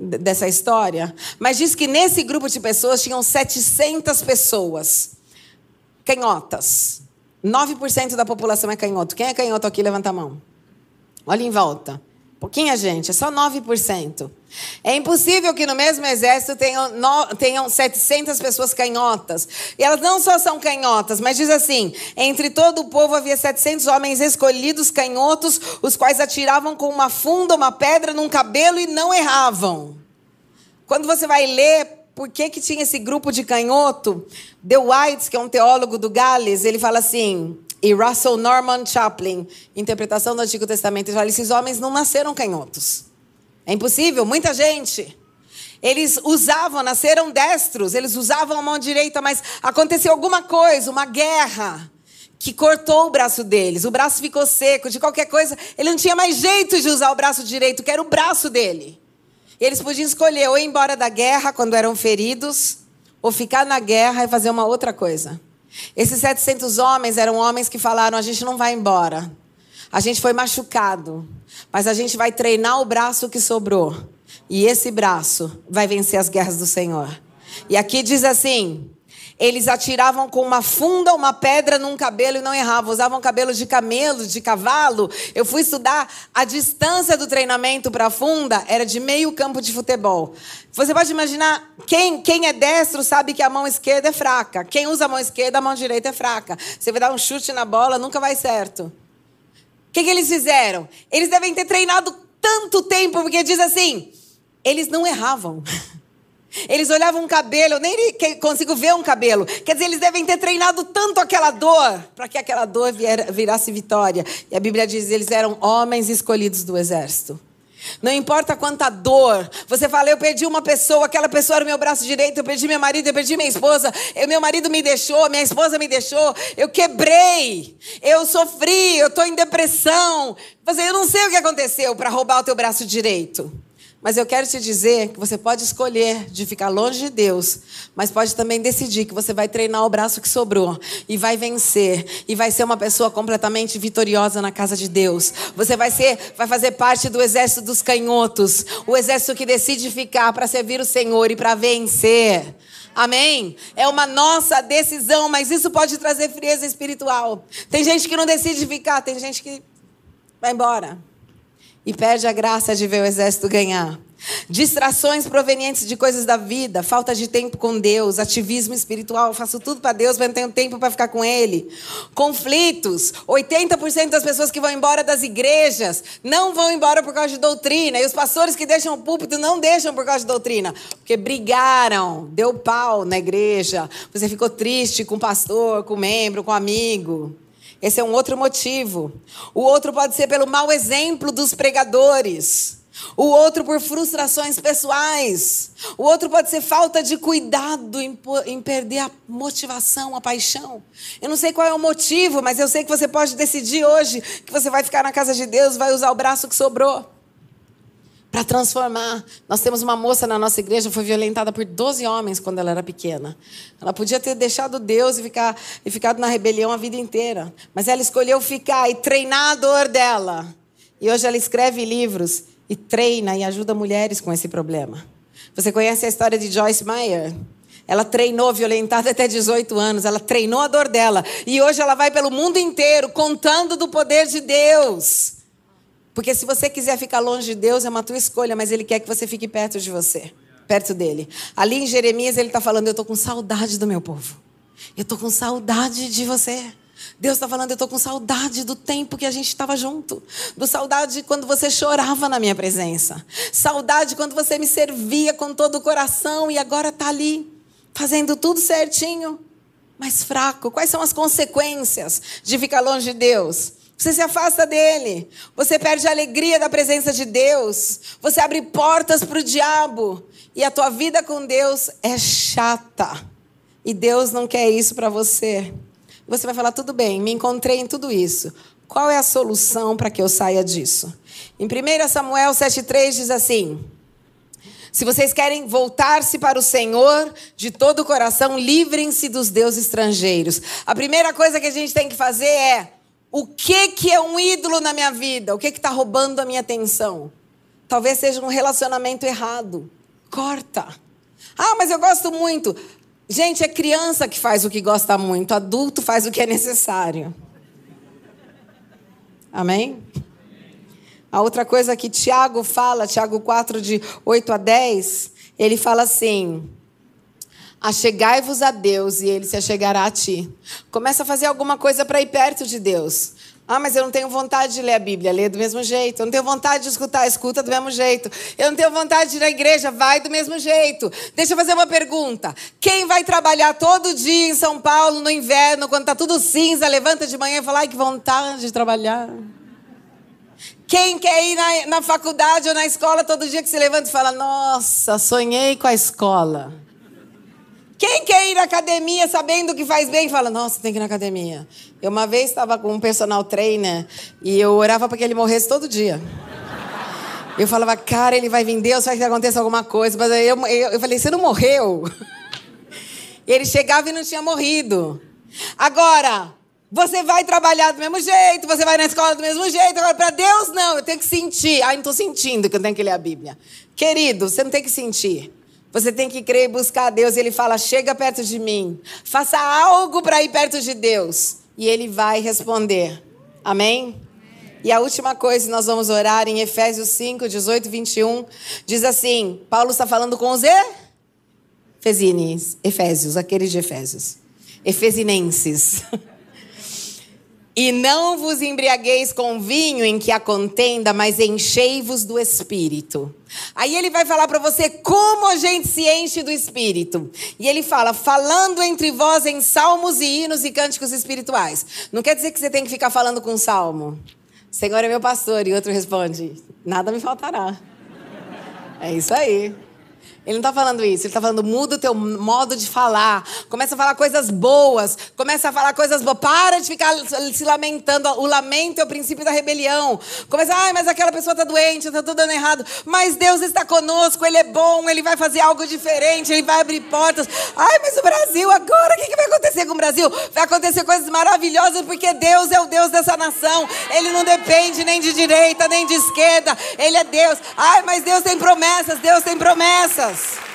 dessa história, mas diz que nesse grupo de pessoas tinham 700 pessoas canhotas. 9% da população é canhoto. Quem é canhoto aqui, levanta a mão. Olha em volta. Pouquinha gente, é só 9%. É impossível que no mesmo exército tenham, no, tenham 700 pessoas canhotas. E elas não só são canhotas, mas diz assim: entre todo o povo havia 700 homens escolhidos canhotos, os quais atiravam com uma funda, uma pedra num cabelo e não erravam. Quando você vai ler por que, que tinha esse grupo de canhoto, The White, que é um teólogo do Gales, ele fala assim: e Russell Norman Chaplin, interpretação do Antigo Testamento, ele fala: esses homens não nasceram canhotos. É impossível, muita gente. Eles usavam, nasceram destros, eles usavam a mão direita, mas aconteceu alguma coisa, uma guerra, que cortou o braço deles. O braço ficou seco, de qualquer coisa, ele não tinha mais jeito de usar o braço direito, que era o braço dele. Eles podiam escolher ou ir embora da guerra quando eram feridos, ou ficar na guerra e fazer uma outra coisa. Esses 700 homens eram homens que falaram: a gente não vai embora. A gente foi machucado, mas a gente vai treinar o braço que sobrou. E esse braço vai vencer as guerras do Senhor. E aqui diz assim: eles atiravam com uma funda uma pedra num cabelo e não erravam. Usavam cabelo de camelo, de cavalo. Eu fui estudar a distância do treinamento para a funda era de meio campo de futebol. Você pode imaginar, quem, quem é destro sabe que a mão esquerda é fraca. Quem usa a mão esquerda, a mão direita é fraca. Você vai dar um chute na bola, nunca vai certo. Que, que eles fizeram? Eles devem ter treinado tanto tempo, porque diz assim: eles não erravam. Eles olhavam um cabelo, eu nem consigo ver um cabelo. Quer dizer, eles devem ter treinado tanto aquela dor para que aquela dor vier, virasse vitória. E a Bíblia diz: eles eram homens escolhidos do exército. Não importa quanta dor. Você fala, eu perdi uma pessoa, aquela pessoa era o meu braço direito, eu perdi meu marido, eu perdi minha esposa, eu, meu marido me deixou, minha esposa me deixou, eu quebrei, eu sofri, eu estou em depressão. Você, eu não sei o que aconteceu para roubar o teu braço direito. Mas eu quero te dizer que você pode escolher de ficar longe de Deus, mas pode também decidir que você vai treinar o braço que sobrou e vai vencer e vai ser uma pessoa completamente vitoriosa na casa de Deus. Você vai ser, vai fazer parte do exército dos canhotos, o exército que decide ficar para servir o Senhor e para vencer. Amém? É uma nossa decisão, mas isso pode trazer frieza espiritual. Tem gente que não decide ficar, tem gente que vai embora e perde a graça de ver o exército ganhar. Distrações provenientes de coisas da vida, falta de tempo com Deus, ativismo espiritual, faço tudo para Deus, mas não tenho tempo para ficar com Ele. Conflitos, 80% das pessoas que vão embora das igrejas não vão embora por causa de doutrina, e os pastores que deixam o púlpito não deixam por causa de doutrina, porque brigaram, deu pau na igreja, você ficou triste com o pastor, com o membro, com o amigo. Esse é um outro motivo. O outro pode ser pelo mau exemplo dos pregadores. O outro por frustrações pessoais. O outro pode ser falta de cuidado em, em, perder a motivação, a paixão. Eu não sei qual é o motivo, mas eu sei que você pode decidir hoje que você vai ficar na casa de Deus, vai usar o braço que sobrou para transformar. Nós temos uma moça na nossa igreja, foi violentada por 12 homens quando ela era pequena. Ela podia ter deixado Deus e, ficar, e ficado na rebelião a vida inteira. Mas ela escolheu ficar e treinar a dor dela. E hoje ela escreve livros e treina e ajuda mulheres com esse problema. Você conhece a história de Joyce Meyer? Ela treinou violentada até 18 anos, ela treinou a dor dela. E hoje ela vai pelo mundo inteiro contando do poder de Deus. Porque se você quiser ficar longe de Deus, é uma tua escolha, mas Ele quer que você fique perto de você, perto dele. Ali em Jeremias, ele está falando: Eu estou com saudade do meu povo. Eu estou com saudade de você. Deus está falando, eu estou com saudade do tempo que a gente estava junto. Do saudade de quando você chorava na minha presença. Saudade quando você me servia com todo o coração e agora está ali, fazendo tudo certinho, mas fraco. Quais são as consequências de ficar longe de Deus? Você se afasta dele. Você perde a alegria da presença de Deus. Você abre portas para o diabo. E a tua vida com Deus é chata. E Deus não quer isso para você. Você vai falar: tudo bem, me encontrei em tudo isso. Qual é a solução para que eu saia disso? Em 1 Samuel 7,3 diz assim: Se vocês querem voltar-se para o Senhor de todo o coração, livrem-se dos deuses estrangeiros. A primeira coisa que a gente tem que fazer é o que, que é um ídolo na minha vida? O que está roubando a minha atenção? Talvez seja um relacionamento errado. Corta. Ah, mas eu gosto muito. Gente, é criança que faz o que gosta muito, adulto faz o que é necessário. Amém? A outra coisa que Tiago fala, Tiago 4, de 8 a 10, ele fala assim: Achegai-vos a Deus e ele se achegará a ti. Começa a fazer alguma coisa para ir perto de Deus. Ah, mas eu não tenho vontade de ler a Bíblia, lê do mesmo jeito. Eu não tenho vontade de escutar, escuta do mesmo jeito. Eu não tenho vontade de ir na igreja, vai do mesmo jeito. Deixa eu fazer uma pergunta. Quem vai trabalhar todo dia em São Paulo no inverno, quando está tudo cinza, levanta de manhã e fala, ai, que vontade de trabalhar. Quem quer ir na, na faculdade ou na escola todo dia que se levanta e fala, nossa, sonhei com a escola. Quem quer ir à academia sabendo que faz bem, fala, nossa, tem que ir na academia. Eu uma vez estava com um personal trainer e eu orava para que ele morresse todo dia. Eu falava, cara, ele vai vir, Deus, vai que aconteça alguma coisa. Mas eu, eu, eu falei, você não morreu? Ele chegava e não tinha morrido. Agora, você vai trabalhar do mesmo jeito, você vai na escola do mesmo jeito. Agora, para Deus, não, eu tenho que sentir. Ai, não estou sentindo que eu tenho que ler a Bíblia. Querido, você não tem que sentir. Você tem que crer e buscar a Deus. Ele fala: chega perto de mim. Faça algo para ir perto de Deus. E ele vai responder. Amém? E a última coisa, nós vamos orar em Efésios 5, 18 e 21. Diz assim: Paulo está falando com os Efesines, Efésios, aqueles de Efésios. Efesinenses. E não vos embriagueis com vinho em que há contenda, mas enchei-vos do espírito. Aí ele vai falar para você como a gente se enche do espírito. E ele fala, falando entre vós em salmos e hinos e cânticos espirituais. Não quer dizer que você tem que ficar falando com salmo. Senhor é meu pastor. E outro responde, nada me faltará. É isso aí. Ele não está falando isso, ele está falando, muda o teu modo de falar. Começa a falar coisas boas. Começa a falar coisas boas. Para de ficar se lamentando. O lamento é o princípio da rebelião. Começa, ai, mas aquela pessoa está doente, está tudo dando errado. Mas Deus está conosco, Ele é bom, Ele vai fazer algo diferente, Ele vai abrir portas. Ai, mas o Brasil agora, o que, que vai acontecer com o Brasil? Vai acontecer coisas maravilhosas, porque Deus é o Deus dessa nação. Ele não depende nem de direita, nem de esquerda. Ele é Deus. Ai, mas Deus tem promessas, Deus tem promessas. us.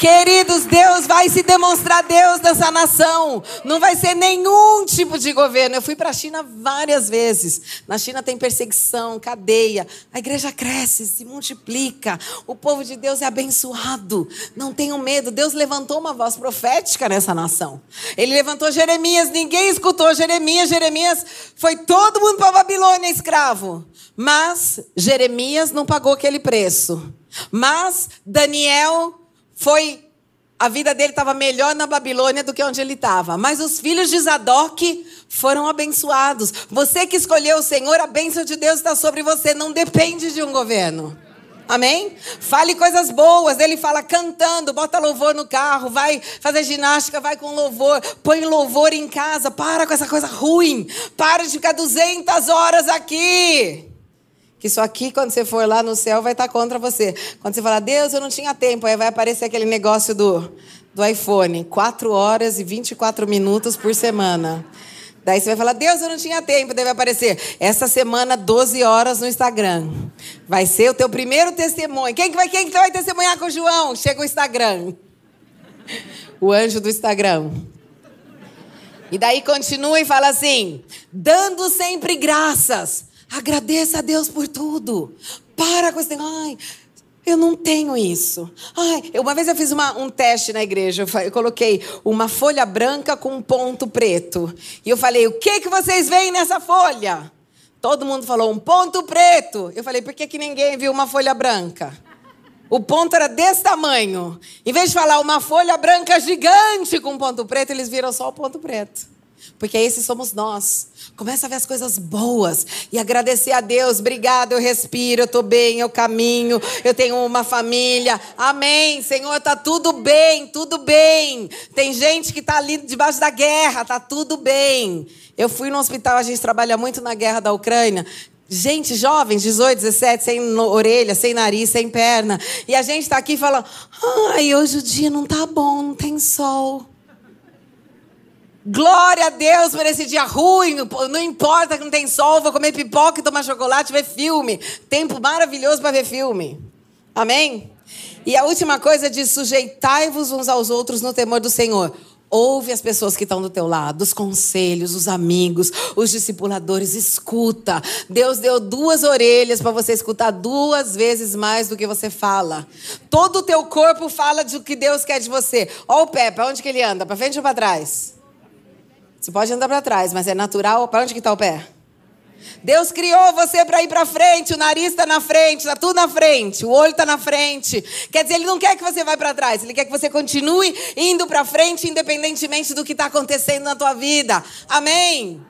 Queridos, Deus vai se demonstrar Deus dessa nação. Não vai ser nenhum tipo de governo. Eu fui para a China várias vezes. Na China tem perseguição, cadeia. A igreja cresce, se multiplica. O povo de Deus é abençoado. Não tenham medo. Deus levantou uma voz profética nessa nação. Ele levantou Jeremias. Ninguém escutou Jeremias. Jeremias foi todo mundo para Babilônia escravo. Mas Jeremias não pagou aquele preço. Mas Daniel foi a vida dele estava melhor na Babilônia do que onde ele estava. Mas os filhos de Zadok foram abençoados. Você que escolheu o Senhor, a bênção de Deus está sobre você. Não depende de um governo. Amém? Fale coisas boas. Ele fala cantando, bota louvor no carro, vai fazer ginástica, vai com louvor, põe louvor em casa. Para com essa coisa ruim. Para de ficar 200 horas aqui. Que isso aqui, quando você for lá no céu, vai estar contra você. Quando você falar, Deus, eu não tinha tempo, aí vai aparecer aquele negócio do, do iPhone. 4 horas e 24 minutos por semana. Daí você vai falar, Deus, eu não tinha tempo. Deve aparecer, essa semana, 12 horas no Instagram. Vai ser o teu primeiro testemunho. Quem que vai, quem que vai testemunhar com o João? Chega o Instagram. O anjo do Instagram. E daí continua e fala assim: dando sempre graças Agradeça a Deus por tudo. Para com esse Ai, eu não tenho isso. Ai, uma vez eu fiz uma, um teste na igreja. Eu, eu, coloquei uma folha branca com um ponto preto. E eu falei: o que, que vocês veem nessa folha? Todo mundo falou um ponto preto. Eu falei: por que, que ninguém viu uma folha branca? O ponto era desse tamanho. Em vez de falar uma folha branca gigante com ponto preto, eles viram só o ponto preto. Porque esses somos nós. Começa a ver as coisas boas e agradecer a Deus. Obrigado, eu respiro, eu estou bem, eu caminho, eu tenho uma família. Amém. Senhor, está tudo bem, tudo bem. Tem gente que está ali debaixo da guerra, está tudo bem. Eu fui no hospital, a gente trabalha muito na guerra da Ucrânia. Gente, jovens, 18, 17, sem orelha, sem nariz, sem perna. E a gente está aqui falando: ai, hoje o dia não tá bom, não tem sol. Glória a Deus por esse dia ruim. Não importa que não tem sol, vou comer pipoca e tomar chocolate, ver filme. Tempo maravilhoso para ver filme. Amém? E a última coisa diz: sujeitai-vos uns aos outros no temor do Senhor. Ouve as pessoas que estão do teu lado, os conselhos, os amigos, os discipuladores, escuta. Deus deu duas orelhas para você escutar duas vezes mais do que você fala. Todo o teu corpo fala do que Deus quer de você. Ó o pé, para onde que ele anda? Para frente ou para trás? Você pode andar para trás, mas é natural. Para onde que está o pé? Deus criou você para ir para frente, o nariz está na frente, está tudo na frente, o olho está na frente. Quer dizer, Ele não quer que você vá para trás, Ele quer que você continue indo para frente, independentemente do que está acontecendo na tua vida. Amém?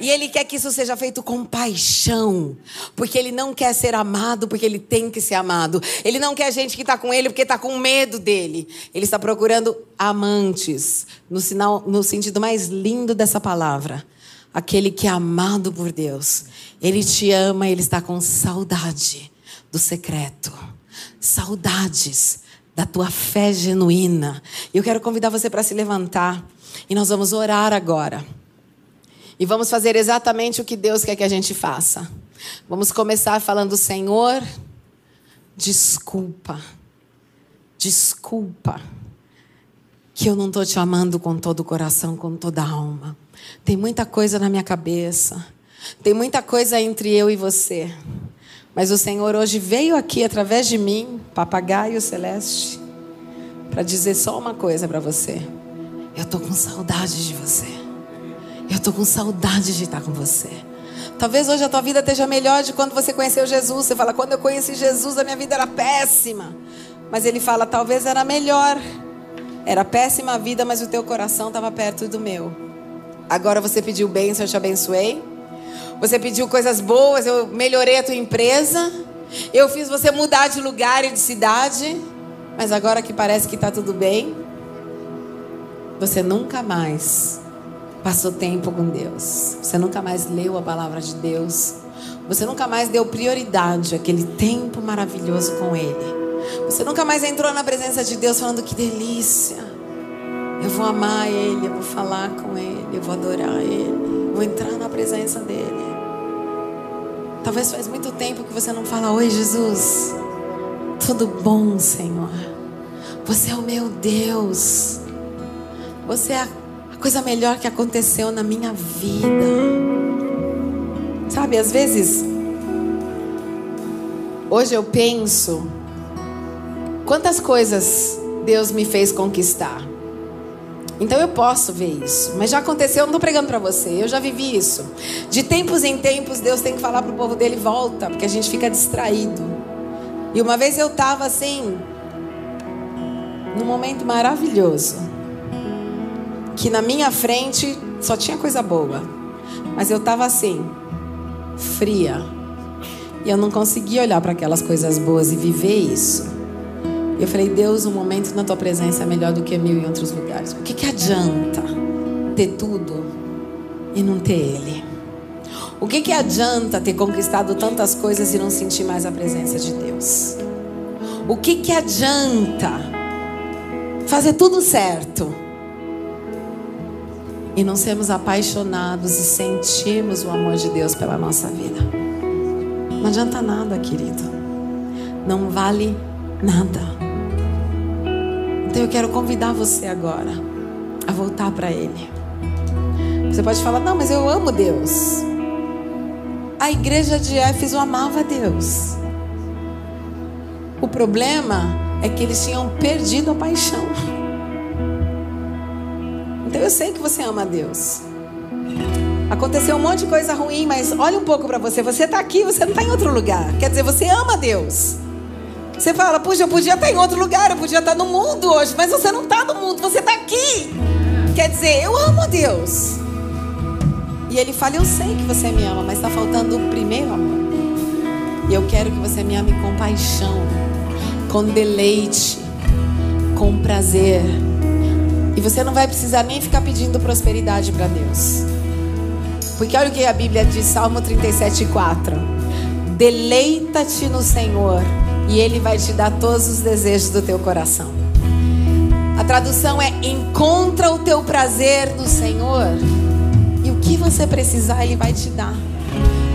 E Ele quer que isso seja feito com paixão, porque Ele não quer ser amado, porque Ele tem que ser amado. Ele não quer gente que está com Ele porque está com medo dele. Ele está procurando amantes, no, sinal, no sentido mais lindo dessa palavra aquele que é amado por Deus. Ele te ama, ele está com saudade do secreto. Saudades da tua fé genuína. Eu quero convidar você para se levantar e nós vamos orar agora. E vamos fazer exatamente o que Deus quer que a gente faça. Vamos começar falando, Senhor, desculpa. Desculpa que eu não estou te amando com todo o coração, com toda a alma. Tem muita coisa na minha cabeça. Tem muita coisa entre eu e você. Mas o Senhor hoje veio aqui através de mim, papagaio celeste, para dizer só uma coisa para você. Eu tô com saudade de você. Eu tô com saudade de estar com você. Talvez hoje a tua vida esteja melhor de quando você conheceu Jesus. Você fala, quando eu conheci Jesus, a minha vida era péssima. Mas ele fala, talvez era melhor. Era péssima a vida, mas o teu coração estava perto do meu. Agora você pediu bênção, eu te abençoei. Você pediu coisas boas, eu melhorei a tua empresa. Eu fiz você mudar de lugar e de cidade. Mas agora que parece que está tudo bem, você nunca mais passou tempo com Deus. Você nunca mais leu a palavra de Deus. Você nunca mais deu prioridade àquele tempo maravilhoso com Ele. Você nunca mais entrou na presença de Deus falando que delícia. Eu vou amar Ele, eu vou falar com Ele, eu vou adorar Ele, vou entrar na presença dEle. Talvez faz muito tempo que você não fala: Oi, Jesus, tudo bom, Senhor? Você é o meu Deus, você é a coisa melhor que aconteceu na minha vida. Sabe, às vezes, hoje eu penso, quantas coisas Deus me fez conquistar. Então eu posso ver isso. Mas já aconteceu, eu não estou pregando para você, eu já vivi isso. De tempos em tempos, Deus tem que falar para o povo dele: volta, porque a gente fica distraído. E uma vez eu estava assim, num momento maravilhoso, que na minha frente só tinha coisa boa, mas eu estava assim, fria. E eu não conseguia olhar para aquelas coisas boas e viver isso. Eu falei, Deus, um momento na tua presença é melhor do que mil em outros lugares. O que, que adianta ter tudo e não ter Ele? O que, que adianta ter conquistado tantas coisas e não sentir mais a presença de Deus? O que, que adianta fazer tudo certo e não sermos apaixonados e sentirmos o amor de Deus pela nossa vida? Não adianta nada, querido. Não vale nada. Então eu quero convidar você agora a voltar para Ele. Você pode falar, não, mas eu amo Deus. A igreja de Éfeso amava Deus. O problema é que eles tinham perdido a paixão. Então eu sei que você ama Deus. Aconteceu um monte de coisa ruim, mas olha um pouco para você. Você está aqui, você não está em outro lugar. Quer dizer, você ama Deus. Você fala, puxa, eu podia estar em outro lugar, eu podia estar no mundo hoje, mas você não está no mundo, você está aqui. Quer dizer, eu amo Deus. E ele fala, eu sei que você me ama, mas está faltando o primeiro amor. E eu quero que você me ame com paixão, com deleite, com prazer. E você não vai precisar nem ficar pedindo prosperidade para Deus. Porque olha o que a Bíblia diz, Salmo 37, 4. Deleita-te no Senhor e Ele vai te dar todos os desejos do teu coração. A tradução é: encontra o teu prazer no Senhor e o que você precisar Ele vai te dar.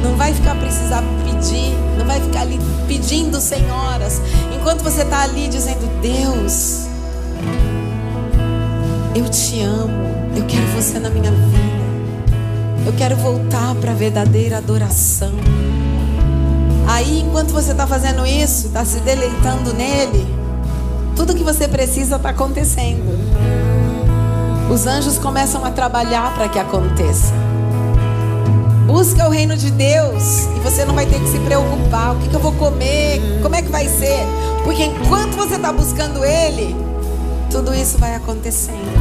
Não vai ficar precisar pedir, não vai ficar ali pedindo senhoras. enquanto você está ali dizendo: Deus, eu te amo, eu quero você na minha vida, eu quero voltar para a verdadeira adoração. Aí, enquanto você está fazendo isso, está se deleitando nele, tudo que você precisa está acontecendo. Os anjos começam a trabalhar para que aconteça. Busca o reino de Deus e você não vai ter que se preocupar. O que, que eu vou comer? Como é que vai ser? Porque enquanto você está buscando Ele, tudo isso vai acontecendo